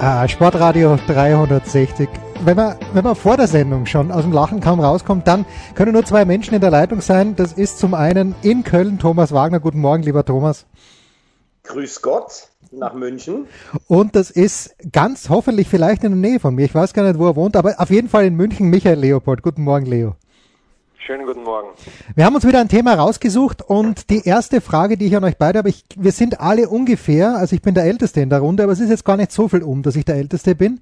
Ah, Sportradio 360. Wenn man, wenn man vor der Sendung schon aus dem Lachen kaum rauskommt, dann können nur zwei Menschen in der Leitung sein. Das ist zum einen in Köln Thomas Wagner. Guten Morgen, lieber Thomas. Grüß Gott nach München. Und das ist ganz hoffentlich vielleicht in der Nähe von mir. Ich weiß gar nicht, wo er wohnt, aber auf jeden Fall in München Michael Leopold. Guten Morgen, Leo. Schönen guten Morgen. Wir haben uns wieder ein Thema rausgesucht und die erste Frage, die ich an euch beide habe, ich, wir sind alle ungefähr, also ich bin der Älteste in der Runde, aber es ist jetzt gar nicht so viel um, dass ich der Älteste bin.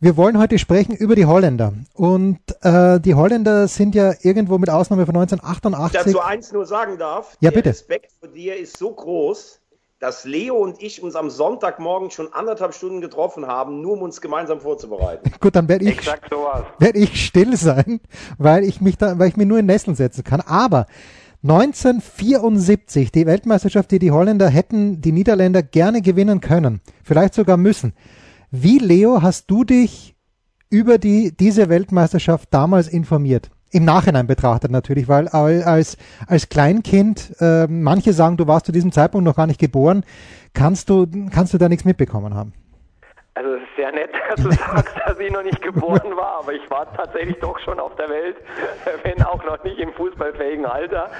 Wir wollen heute sprechen über die Holländer. Und äh, die Holländer sind ja irgendwo mit Ausnahme von 1988. Dazu eins nur sagen darf. Ja, bitte. Der Respekt vor dir ist so groß, dass Leo und ich uns am Sonntagmorgen schon anderthalb Stunden getroffen haben, nur um uns gemeinsam vorzubereiten. Gut, dann werde ich, werd ich still sein, weil ich mich da, weil ich mir nur in Nesseln setzen kann. Aber 1974, die Weltmeisterschaft, die die Holländer hätten, die Niederländer gerne gewinnen können, vielleicht sogar müssen. Wie, Leo, hast du dich über die, diese Weltmeisterschaft damals informiert? Im Nachhinein betrachtet natürlich, weil als, als Kleinkind, äh, manche sagen, du warst zu diesem Zeitpunkt noch gar nicht geboren, kannst du, kannst du da nichts mitbekommen haben. Also es ist sehr nett, dass du sagst, dass ich noch nicht geboren war, aber ich war tatsächlich doch schon auf der Welt, wenn auch noch nicht im fußballfähigen Alter.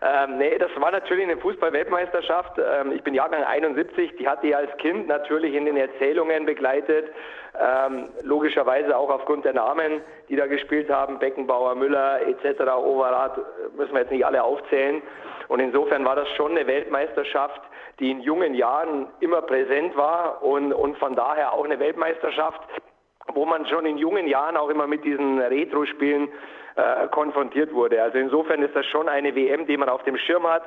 Ähm, nee, das war natürlich eine Fußball-Weltmeisterschaft. Ähm, ich bin Jahrgang 71, die hatte ich als Kind natürlich in den Erzählungen begleitet. Ähm, logischerweise auch aufgrund der Namen, die da gespielt haben, Beckenbauer, Müller etc., Overath, müssen wir jetzt nicht alle aufzählen. Und insofern war das schon eine Weltmeisterschaft, die in jungen Jahren immer präsent war und, und von daher auch eine Weltmeisterschaft, wo man schon in jungen Jahren auch immer mit diesen Retro-Spielen äh, konfrontiert wurde. Also insofern ist das schon eine WM, die man auf dem Schirm hat,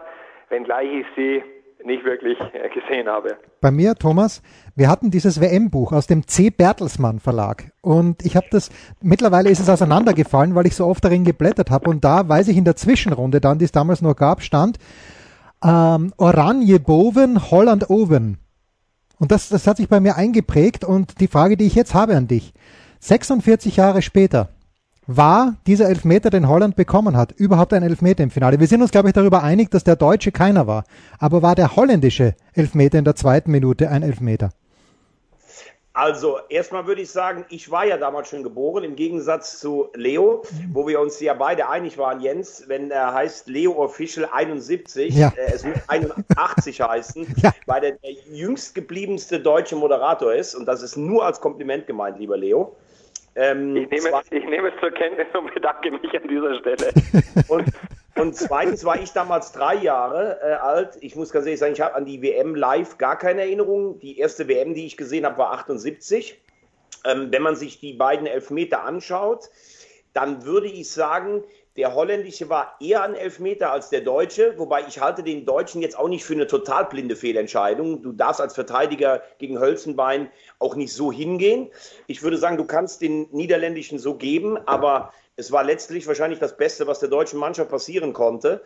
wenngleich ich sie nicht wirklich äh, gesehen habe. Bei mir, Thomas, wir hatten dieses WM-Buch aus dem C. Bertelsmann Verlag und ich habe das, mittlerweile ist es auseinandergefallen, weil ich so oft darin geblättert habe und da weiß ich in der Zwischenrunde dann, die es damals noch gab, stand ähm, Oranje Boven, Holland Oven. Und das, das hat sich bei mir eingeprägt und die Frage, die ich jetzt habe an dich, 46 Jahre später, war dieser Elfmeter, den Holland bekommen hat, überhaupt ein Elfmeter im Finale? Wir sind uns, glaube ich, darüber einig, dass der Deutsche keiner war. Aber war der holländische Elfmeter in der zweiten Minute ein Elfmeter? Also, erstmal würde ich sagen, ich war ja damals schon geboren, im Gegensatz zu Leo, wo wir uns ja beide einig waren, Jens, wenn er heißt Leo Official 71, Ja. äh, es muss 81 heißen, Ja. weil er der jüngst gebliebenste deutsche Moderator ist und das ist nur als Kompliment gemeint, lieber Leo. Ähm, Ich nehme, ich nehme es zur Kenntnis und bedanke mich an dieser Stelle. Und, und zweitens war ich damals drei Jahre äh, alt. Ich muss ganz ehrlich sagen, ich habe an die WM live gar keine Erinnerung. Die erste WM, die ich gesehen habe, war 78. Ähm, wenn man sich die beiden Elfmeter anschaut, dann würde ich sagen, der holländische war eher ein Elfmeter als der deutsche, wobei ich halte den deutschen jetzt auch nicht für eine total blinde Fehlentscheidung. Du darfst als Verteidiger gegen Hölzenbein auch nicht so hingehen. Ich würde sagen, du kannst den niederländischen so geben, aber es war letztlich wahrscheinlich das Beste, was der deutschen Mannschaft passieren konnte.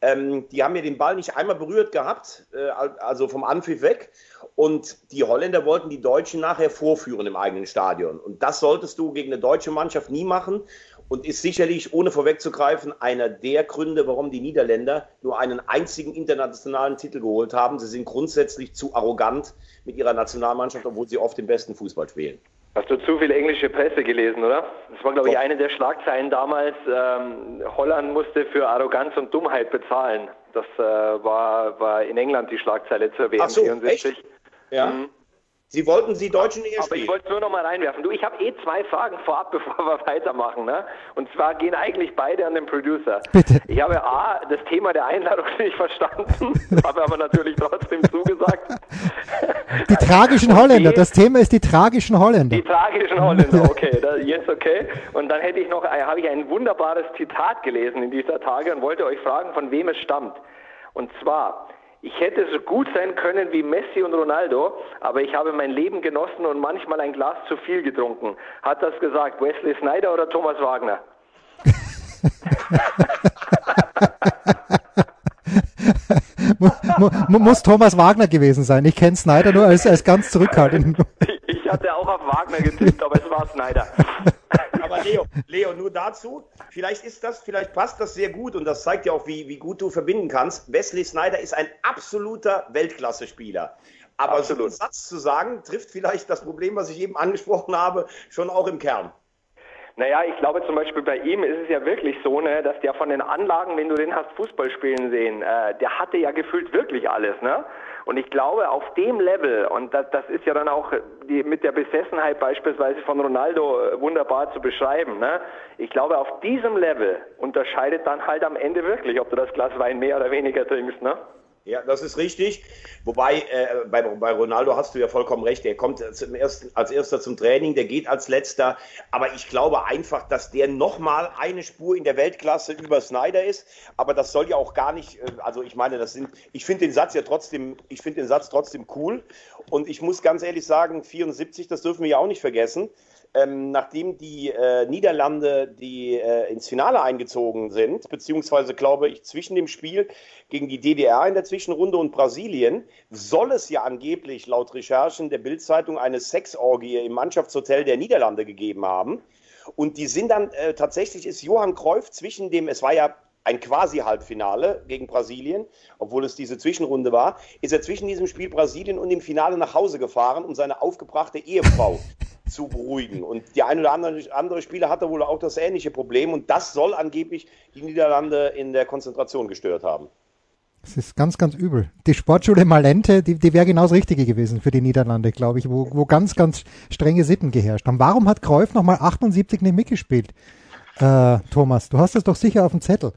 Ähm, die haben ja den Ball nicht einmal berührt gehabt, äh, also vom Anpfiff weg. Und die Holländer wollten die Deutschen nachher vorführen im eigenen Stadion. Und das solltest du gegen eine deutsche Mannschaft nie machen und ist sicherlich, ohne vorwegzugreifen, einer der Gründe, warum die Niederländer nur einen einzigen internationalen Titel geholt haben. Sie sind grundsätzlich zu arrogant mit ihrer Nationalmannschaft, obwohl sie oft den besten Fußball spielen. Hast du zu viel englische Presse gelesen, oder? Das war, glaube ich, eine der Schlagzeilen damals. Ähm, Holland musste für Arroganz und Dummheit bezahlen. Das äh, war, war in England die Schlagzeile zur WM Ach so, 74. echt? Ja. Sie wollten die Deutschen eher Aber spielen. ich wollte es nur noch mal reinwerfen. Du, ich habe eh zwei Fragen vorab, bevor wir weitermachen. Ne? Und zwar gehen eigentlich beide an den Producer. Bitte. Ich habe A, das Thema der Einladung nicht verstanden, habe aber natürlich trotzdem zugesagt. Die tragischen Holländer, B, das Thema ist die tragischen Holländer. Die tragischen Holländer, okay, jetzt okay. Und dann hätte ich noch, äh, habe ich ein wunderbares Zitat gelesen in dieser Tage und wollte euch fragen, von wem es stammt. Und zwar, ich hätte so gut sein können wie Messi und Ronaldo, aber ich habe mein Leben genossen und manchmal ein Glas zu viel getrunken. Hat das gesagt Wesley Snyder oder Thomas Wagner? muss Thomas Wagner gewesen sein. Ich kenne Snyder nur als, als ganz zurückhaltend. Ich hatte auch auf Wagner getippt, aber es war Snyder. Aber Leo, Leo, nur dazu, vielleicht ist das, vielleicht passt das sehr gut und das zeigt ja auch, wie, wie gut du verbinden kannst. Wesley Snyder ist ein absoluter Weltklasse-Spieler. Aber Absolut. so einen Satz zu sagen, trifft vielleicht das Problem, was ich eben angesprochen habe, schon auch im Kern. Naja, ich glaube zum Beispiel bei ihm ist es ja wirklich so, ne, dass der von den Anlagen, wenn du den hast Fußball spielen sehen, äh, der hatte ja gefühlt wirklich alles, ne? Und ich glaube, auf dem Level, und das, das ist ja dann auch die, mit der Besessenheit beispielsweise von Ronaldo äh, wunderbar zu beschreiben, ne? ich glaube, auf diesem Level unterscheidet dann halt am Ende wirklich, ob du das Glas Wein mehr oder weniger trinkst. Ne? Ja, das ist richtig. Wobei, äh, bei, bei Ronaldo hast du ja vollkommen recht. Der kommt zum ersten, als erster zum Training, der geht als letzter. Aber ich glaube einfach, dass der nochmal eine Spur in der Weltklasse über Snyder ist. Aber das soll ja auch gar nicht, äh, also ich meine, das sind, ich finde den Satz ja trotzdem, ich finde den Satz trotzdem cool. Und ich muss ganz ehrlich sagen, 74, das dürfen wir ja auch nicht vergessen ähm, nachdem die äh, Niederlande die äh, ins Finale eingezogen sind, beziehungsweise glaube ich zwischen dem Spiel gegen die DDR in der Zwischenrunde und Brasilien, soll es ja angeblich laut Recherchen der Bildzeitung eine Sexorgie im Mannschaftshotel der Niederlande gegeben haben. Und die sind dann äh, tatsächlich ist Johann Cruyff zwischen dem, es war ja ein Quasi-Halbfinale gegen Brasilien, obwohl es diese Zwischenrunde war, ist er zwischen diesem Spiel Brasilien und dem Finale nach Hause gefahren, um seine aufgebrachte Ehefrau zu beruhigen. Und die ein oder andere, andere Spieler hatte wohl auch das ähnliche Problem und das soll angeblich die Niederlande in der Konzentration gestört haben. Das ist ganz, ganz übel. Die Sportschule Malente, die, die wäre genau das Richtige gewesen für die Niederlande, glaube ich, wo, wo ganz, ganz strenge Sitten geherrscht haben. Warum hat Kräuf nochmal 78 nicht mitgespielt? Äh, Thomas, du hast das doch sicher auf dem Zettel.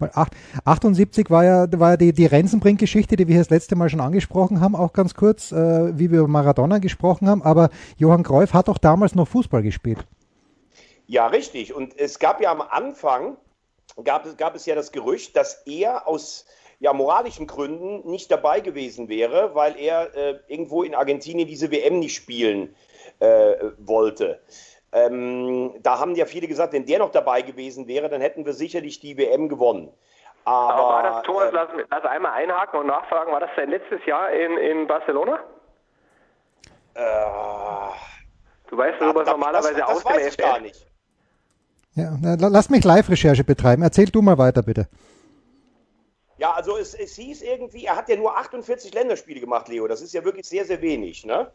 78 war ja, war ja die, die Rensenbrink-Geschichte, die wir das letzte Mal schon angesprochen haben, auch ganz kurz, äh, wie wir über Maradona gesprochen haben. Aber Johann Cruyff hat auch damals noch Fußball gespielt. Ja, richtig. Und es gab ja am Anfang, gab gab es ja das Gerücht, dass er aus ja, moralischen Gründen nicht dabei gewesen wäre, weil er äh, irgendwo in Argentinien diese WM nicht spielen äh, wollte. Ähm, da haben ja viele gesagt, wenn der noch dabei gewesen wäre, dann hätten wir sicherlich die WM gewonnen. Aber, Aber war das, Thomas, äh, lass, lass, einmal einhaken und nachfragen, war das sein letztes Jahr in, in Barcelona? Äh, du weißt darüber ja, normalerweise das, das aus weiß dem ich gar nicht. Ja, lass mich Live-Recherche betreiben. Erzähl du mal weiter, bitte. Ja, also es, es hieß irgendwie, er hat ja nur 48 Länderspiele gemacht, Leo. Das ist ja wirklich sehr, sehr wenig, ne?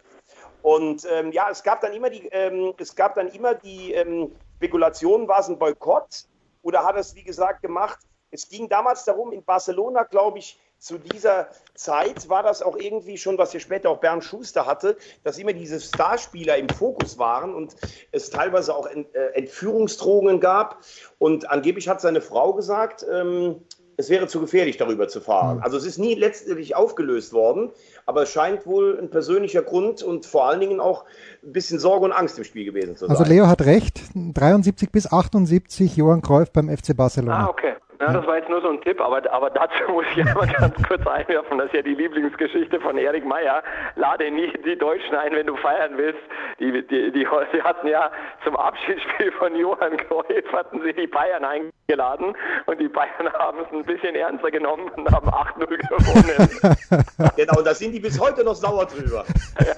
Und ähm, ja, es gab dann immer die, ähm, es gab dann immer die ähm, Spekulation, war es ein Boykott oder hat es wie gesagt gemacht? Es ging damals darum, in Barcelona, glaube ich, zu dieser Zeit war das auch irgendwie schon, was hier später auch Bernd Schuster hatte, dass immer diese Starspieler im Fokus waren und es teilweise auch äh, Entführungsdrohungen gab. Und angeblich hat seine Frau gesagt, ähm, es wäre zu gefährlich, darüber zu fahren. Mhm. Also es ist nie letztendlich aufgelöst worden, aber es scheint wohl ein persönlicher Grund und vor allen Dingen auch ein bisschen Sorge und Angst im Spiel gewesen zu also sein. Also Leo hat recht, 73 bis 78 Johann Cruyff beim FC Barcelona. Ah, okay. Ja, das war jetzt nur so ein Tipp, aber, aber dazu muss ich einmal ganz kurz einwerfen, das ist ja die Lieblingsgeschichte von Erik Meyer. Lade nie die Deutschen ein, wenn du feiern willst. Die, die, die, die hatten ja zum Abschiedsspiel von Johann Cruyff hatten sie die Bayern eingeladen und die Bayern haben es ein bisschen ernster genommen und haben 8-0 gewonnen. genau, da sind die bis heute noch sauer drüber. Ja.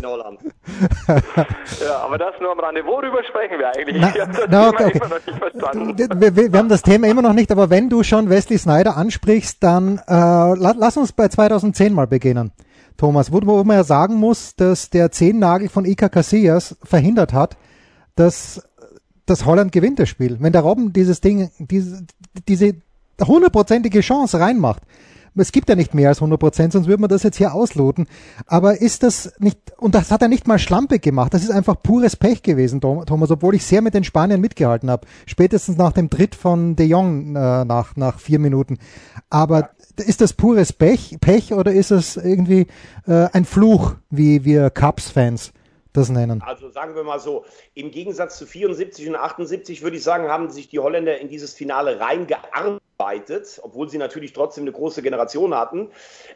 In Holland. ja, aber das nur am Rande. Worüber sprechen wir eigentlich? Na, ich habe das na, okay, Thema okay. immer noch nicht verstanden. Wir, wir, wir, haben das Thema immer noch nicht, aber wenn du schon Wesley Snyder ansprichst, dann äh, lass uns bei 2010 mal beginnen. Thomas, wo, wo man ja sagen muss, dass der Zehennagel von Ika Casillas verhindert hat, dass das Holland gewinnt das Spiel. Wenn der Robben dieses Ding, diese, diese hundertprozentige Chance reinmacht, es gibt ja nicht mehr als 100 Prozent, sonst würde man das jetzt hier ausloten. Aber ist das nicht, und das hat er nicht mal Schlampe gemacht, das ist einfach pures Pech gewesen, Thomas, obwohl ich sehr mit den Spaniern mitgehalten habe. Spätestens nach dem Tritt von De Jong äh, nach, nach vier Minuten. Aber ist das pures Pech, Pech oder ist es irgendwie äh, ein Fluch, wie wir Cubs-Fans das nennen? Also sagen wir mal so, im Gegensatz zu 74 und 78 würde ich sagen, haben sich die Holländer in dieses Finale reingearbeitet, obwohl sie natürlich trotzdem eine große Generation hatten.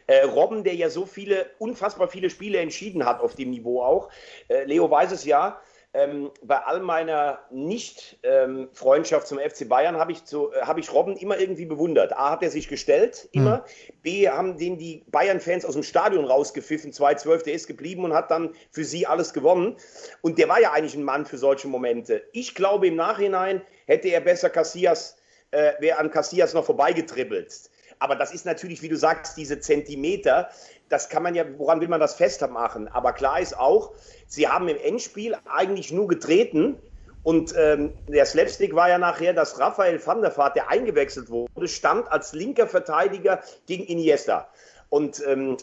Äh, Robben, der ja so viele, unfassbar viele Spiele entschieden hat auf dem Niveau auch, äh, Leo weiß es ja, ähm, bei all meiner Nicht-Freundschaft ähm, zum FC Bayern habe ich, äh, hab ich Robben immer irgendwie bewundert. A, hat er sich gestellt, immer. Mhm. B, haben den die Bayern-Fans aus dem Stadion rausgepfiffen, 2-12, der ist geblieben und hat dann für sie alles gewonnen. Und der war ja eigentlich ein Mann für solche Momente. Ich glaube, im Nachhinein hätte er besser Cassias, äh, wäre an Cassias noch vorbeigetribbelt. Aber das ist natürlich, wie du sagst, diese Zentimeter, das kann man ja, woran will man das festmachen? Aber klar ist auch, sie haben im Endspiel eigentlich nur getreten. Und ähm, der Slapstick war ja nachher, dass Raphael van der Vaart, der eingewechselt wurde, stand als linker Verteidiger gegen Iniesta. Und ähm,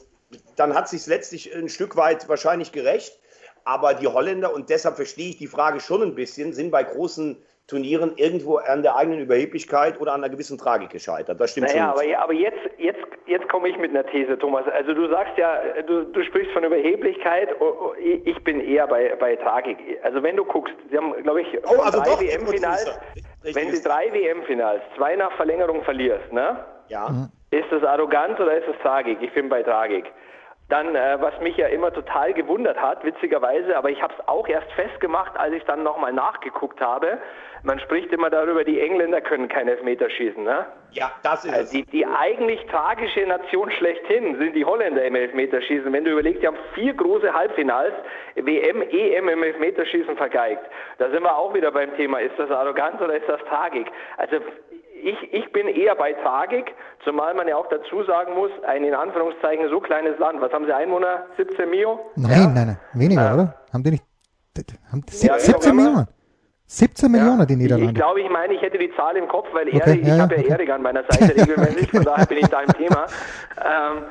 dann hat sich letztlich ein Stück weit wahrscheinlich gerecht. Aber die Holländer, und deshalb verstehe ich die Frage schon ein bisschen, sind bei großen Turnieren irgendwo an der eigenen Überheblichkeit oder an einer gewissen Tragik gescheitert. Das stimmt naja, schon. Aber, ja, aber jetzt, jetzt, jetzt komme ich mit einer These, Thomas. Also du sagst ja, du, du sprichst von Überheblichkeit. Oh, oh, ich bin eher bei, bei Tragik. Also wenn du guckst, sie haben, glaube ich, oh, also drei WM-Finals, wenn du drei WM-Finals, zwei nach Verlängerung verlierst, ne? Ja. Mhm. Ist das arrogant oder ist das Tragik? Ich bin bei Tragik. Dann, äh, was mich ja immer total gewundert hat, witzigerweise, aber ich habe es auch erst festgemacht, als ich dann nochmal nachgeguckt habe. Man spricht immer darüber, die Engländer können kein Elfmeter schießen, ne? Ja, das ist also die, die eigentlich tragische Nation schlechthin sind die Holländer im Elfmeterschießen. Wenn du überlegst, die haben vier große Halbfinals, WM, EM im Elfmeterschießen vergeigt. Da sind wir auch wieder beim Thema, ist das Arroganz oder ist das Tragik? Also ich, ich bin eher bei Tragik, zumal man ja auch dazu sagen muss, ein in Anführungszeichen so kleines Land. Was haben Sie Einwohner? 17 Mio? Nein, ja. nein, nein, weniger, ja. oder? Haben die nicht haben die ja, 17 Millionen? 17 Millionen die Niederlande. Ich glaube, ich meine, ich hätte die Zahl im Kopf, weil okay, Erik, ich habe ja okay. Erik an meiner Seite regelmäßig, von daher bin ich da im Thema. Ähm,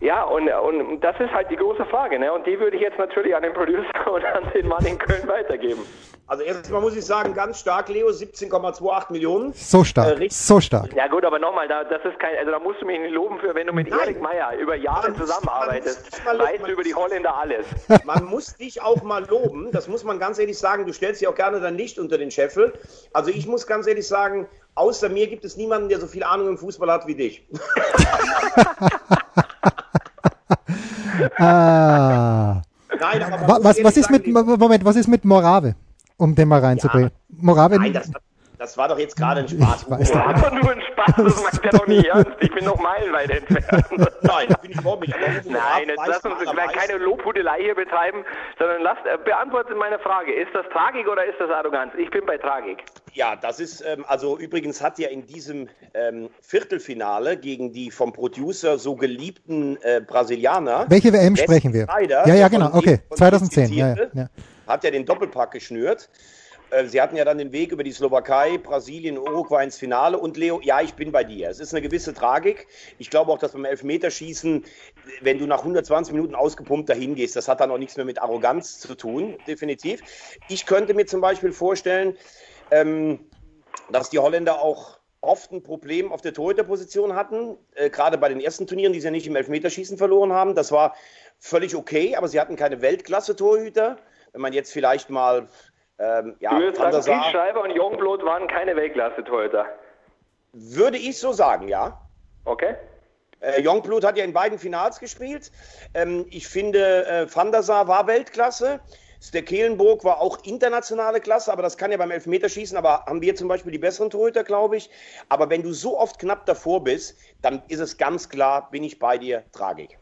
ja, und, und das ist halt die große Frage, ne? Und die würde ich jetzt natürlich an den Producer und an den Mann in Köln weitergeben. Also erstmal muss ich sagen, ganz stark, Leo, 17,28 Millionen. So stark, äh, so stark. Ja gut, aber nochmal, da, das ist kein, also da musst du mich nicht loben für, wenn du mit Nein. Erik Meyer über Jahre zusammenarbeitest, weißt du über die Holländer alles. Man muss dich auch mal loben, das muss man ganz ehrlich sagen, du stellst dir auch gerne dein Licht unter den Scheffel. Also ich muss ganz ehrlich sagen, außer mir gibt es niemanden, der so viel Ahnung im Fußball hat wie dich. ah. Nein, aber was, was ist mit, Moment, was ist mit Morave? Um den mal reinzubringen. Ja, Morabe. Nein, das, das war doch jetzt gerade ein Spaß. Ich weiß war doch nur ein Spaß, das meint er doch nicht ernst. Ich bin noch meilenweit entfernt. Nein, da bin ich vor mich. Nein, jetzt lass uns keine Lobhudelei hier betreiben, sondern lass, äh, beantworte meine Frage. Ist das Tragik oder ist das Arroganz? Ich bin bei Tragik. Ja, das ist, ähm, also übrigens hat ja in diesem ähm, Viertelfinale gegen die vom Producer so geliebten äh, Brasilianer. Welche WM sprechen wir? Schneider, ja, ja, genau, okay, 2010. Ja, ja hat ja den Doppelpack geschnürt. Äh, sie hatten ja dann den Weg über die Slowakei, Brasilien, Uruguay ins Finale. Und Leo, ja, ich bin bei dir. Es ist eine gewisse Tragik. Ich glaube auch, dass beim Elfmeterschießen, wenn du nach 120 Minuten ausgepumpt dahin gehst, das hat dann auch nichts mehr mit Arroganz zu tun, definitiv. Ich könnte mir zum Beispiel vorstellen, ähm, dass die Holländer auch oft ein Problem auf der Torhüterposition hatten, äh, gerade bei den ersten Turnieren, die sie nicht im Elfmeterschießen verloren haben. Das war völlig okay, aber sie hatten keine Weltklasse-Torhüter wenn man jetzt vielleicht mal ähm, ja, du würdest sagen, Schreiber und Jongblut waren keine Weltklasse-Torhüter. Würde ich so sagen, ja. Okay. Äh, Jongblut hat ja in beiden Finals gespielt. Ähm, ich finde, äh, Van der Sar war Weltklasse. Der Kehlenburg war auch internationale Klasse, aber das kann ja beim Elfmeterschießen, aber haben wir zum Beispiel die besseren Torhüter, glaube ich. Aber wenn du so oft knapp davor bist, dann ist es ganz klar, bin ich bei dir, Tragik.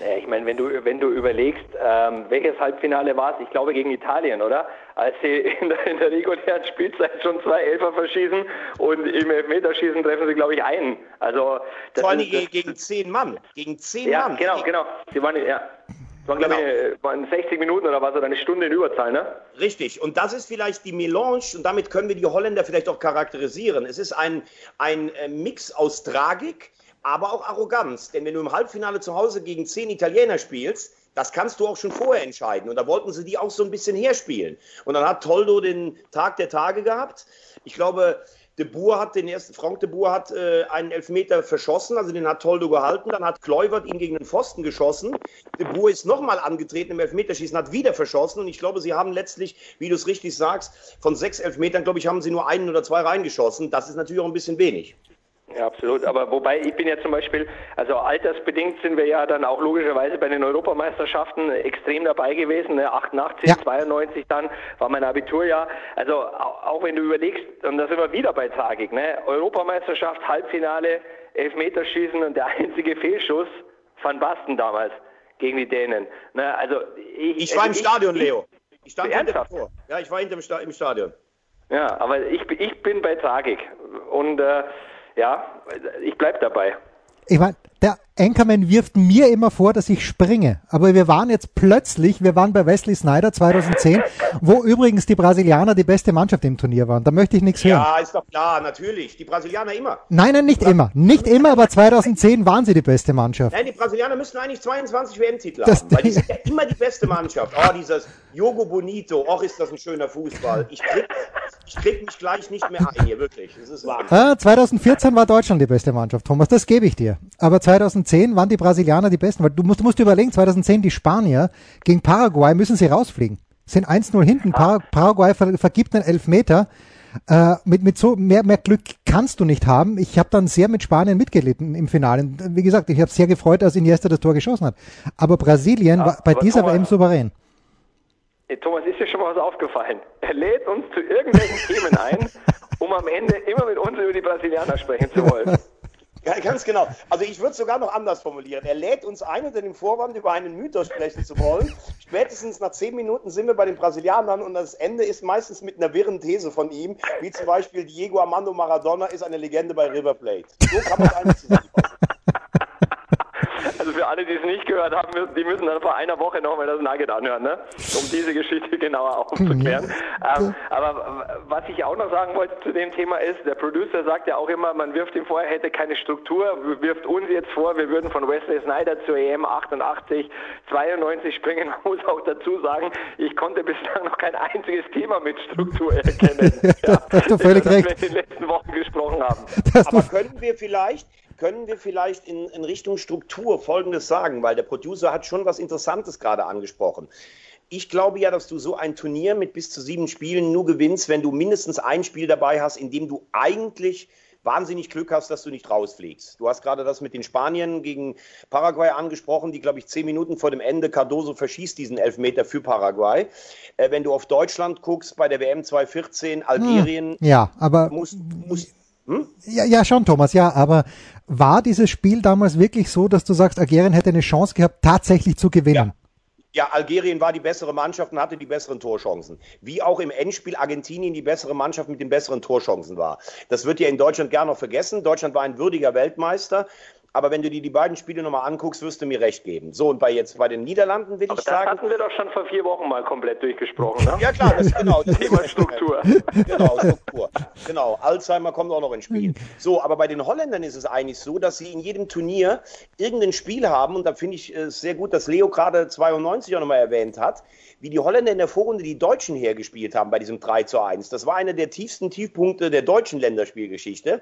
Naja, ich meine, wenn du, wenn du überlegst, ähm, welches Halbfinale war es? Ich glaube gegen Italien, oder? Als sie in der, in der regulären Spielzeit schon zwei Elfer verschießen und im Elfmeterschießen treffen sie, glaube ich, einen. Also, das Vor allem gegen, gegen zehn Mann. Gegen zehn ja, Mann. Genau, genau. Sie waren, ja. Das waren, glaube genau. ich, waren 60 Minuten oder was, oder eine Stunde in Überzahl, ne? Richtig. Und das ist vielleicht die Melange, und damit können wir die Holländer vielleicht auch charakterisieren. Es ist ein, ein äh, Mix aus Tragik, aber auch Arroganz. Denn wenn du im Halbfinale zu Hause gegen zehn Italiener spielst, das kannst du auch schon vorher entscheiden. Und da wollten sie die auch so ein bisschen herspielen. Und dann hat Toldo den Tag der Tage gehabt. Ich glaube, De Boer hat den ersten, Frank de Boer hat äh, einen Elfmeter verschossen, also den hat Toldo gehalten. Dann hat Kluivert ihn gegen den Pfosten geschossen. De Boer ist nochmal angetreten im Elfmeterschießen, hat wieder verschossen. Und ich glaube, sie haben letztlich, wie du es richtig sagst, von sechs Elfmetern, glaube ich, haben sie nur einen oder zwei reingeschossen. Das ist natürlich auch ein bisschen wenig. Ja, absolut. Aber wobei ich bin ja zum Beispiel, also altersbedingt sind wir ja dann auch logischerweise bei den Europameisterschaften extrem dabei gewesen. Ne? 88, ja. 92 dann war mein Abiturjahr. Also auch wenn du überlegst, und da sind wir wieder bei Tragik, ne? Europameisterschaft, Halbfinale, Elfmeterschießen und der einzige Fehlschuss von Basten damals gegen die Dänen. Ne? Also ich, ich war also im Stadion, ich, Leo. Ich stand hinter vor. Ja, ich war hinter im Stadion. Ja, aber ich, ich bin bei Tragik. Und äh, ja, ich bleibe dabei. Ich meine, der Anchorman wirft mir immer vor, dass ich springe. Aber wir waren jetzt plötzlich, wir waren bei Wesley Snyder 2010, wo übrigens die Brasilianer die beste Mannschaft im Turnier waren. Da möchte ich nichts hören. Ja, ist doch klar, natürlich. Die Brasilianer immer. Nein, nein, nicht immer. Nicht immer, aber 2010 waren sie die beste Mannschaft. Nein, die Brasilianer müssen eigentlich 22 WM-Titel haben, weil die sind ja immer die beste Mannschaft. Oh, dieses Jogo Bonito, och, ist das ein schöner Fußball. Ich krieg, ich krieg mich gleich nicht mehr ein hier, wirklich. Das ist Wahnsinn. Ah, 2014 war Deutschland die beste Mannschaft, Thomas, das gebe ich dir. Aber 2010 waren die Brasilianer die besten, weil du musst, musst überlegen, 2010 die Spanier gegen Paraguay müssen sie rausfliegen. Sind 1-0 hinten, Par Paraguay ver vergibt einen Elfmeter. Äh, mit, mit so mehr, mehr Glück kannst du nicht haben. Ich habe dann sehr mit Spanien mitgelitten im Finale. Wie gesagt, ich habe sehr gefreut, als Iniesta das Tor geschossen hat. Aber Brasilien ja, war bei dieser Thomas, WM souverän. Thomas, ist dir schon mal was aufgefallen? Er lädt uns zu irgendwelchen Themen ein, um am Ende immer mit uns über die Brasilianer sprechen zu wollen. Ja, ganz genau. Also ich würde sogar noch anders formulieren. Er lädt uns ein unter dem Vorwand, über einen Mythos sprechen zu wollen. Spätestens nach zehn Minuten sind wir bei den Brasilianern und das Ende ist meistens mit einer wirren These von ihm, wie zum Beispiel Diego Armando Maradona ist eine Legende bei River Plate. So kann man es eigentlich zusammenfassen. Also für alle, die es nicht gehört haben, die müssen dann vor einer Woche nochmal das Nugget anhören, ne? um diese Geschichte genauer aufzuklären. ähm, aber was ich auch noch sagen wollte zu dem Thema ist, der Producer sagt ja auch immer, man wirft ihm vorher, hätte keine Struktur, wirft uns jetzt vor, wir würden von Wesley Snyder zur EM 88, 92 springen. Man muss auch dazu sagen, ich konnte bislang noch kein einziges Thema mit Struktur erkennen. ja, da hast du völlig recht. wir in den letzten Wochen gesprochen haben. Aber können wir vielleicht können wir vielleicht in, in Richtung Struktur Folgendes sagen, weil der Producer hat schon was Interessantes gerade angesprochen. Ich glaube ja, dass du so ein Turnier mit bis zu sieben Spielen nur gewinnst, wenn du mindestens ein Spiel dabei hast, in dem du eigentlich wahnsinnig Glück hast, dass du nicht rausfliegst. Du hast gerade das mit den Spaniern gegen Paraguay angesprochen, die, glaube ich, zehn Minuten vor dem Ende Cardoso verschießt diesen Elfmeter für Paraguay. Äh, wenn du auf Deutschland guckst, bei der WM 2014, Algerien. Hm, ja, aber. Musst, musst, hm? Ja, ja, schon, Thomas, ja, aber war dieses Spiel damals wirklich so, dass du sagst, Algerien hätte eine Chance gehabt, tatsächlich zu gewinnen? Ja. Ja, Algerien war die bessere Mannschaft und hatte die besseren Torchancen. Wie auch im Endspiel Argentinien die bessere Mannschaft mit den besseren Torchancen war. Das wird ja in Deutschland gerne noch vergessen. Deutschland war ein würdiger Weltmeister. Aber wenn du dir die beiden Spiele nochmal anguckst, wirst du mir recht geben. So, und bei jetzt bei den Niederlanden will Aber ich das sagen. Das hatten wir doch schon vor vier Wochen mal komplett durchgesprochen, ne? ja, klar, das, genau. Das Thema Struktur. genau, Struktur. Genau, Alzheimer kommt auch noch ins Spiel. So, aber bei den Holländern ist es eigentlich so, dass sie in jedem Turnier irgendein Spiel haben, und da finde ich es sehr gut, dass Leo gerade 92 auch nochmal erwähnt hat, wie die Holländer in der Vorrunde die Deutschen hergespielt haben bei diesem 3 zu 1. Das war einer der tiefsten Tiefpunkte der deutschen Länderspielgeschichte.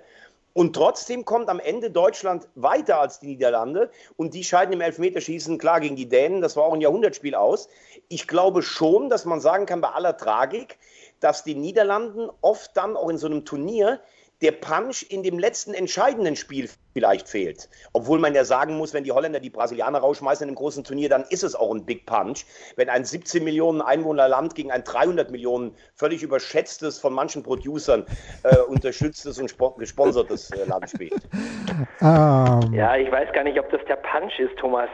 Und trotzdem kommt am Ende Deutschland weiter als die Niederlande und die scheiden im Elfmeterschießen klar gegen die Dänen. Das war auch ein Jahrhundertspiel aus. Ich glaube schon, dass man sagen kann, bei aller Tragik, dass die Niederlanden oft dann auch in so einem Turnier der Punch in dem letzten entscheidenden Spiel vielleicht fehlt. Obwohl man ja sagen muss, wenn die Holländer die Brasilianer rausschmeißen in einem großen Turnier, dann ist es auch ein Big Punch. Wenn ein 17 Millionen Einwohnerland gegen ein 300 Millionen völlig überschätztes, von manchen Producern äh, unterstütztes und gesponsertes äh, Land spielt. Um. Ähm. Ja, ich weiß gar nicht, ob das der Punch ist, Thomas.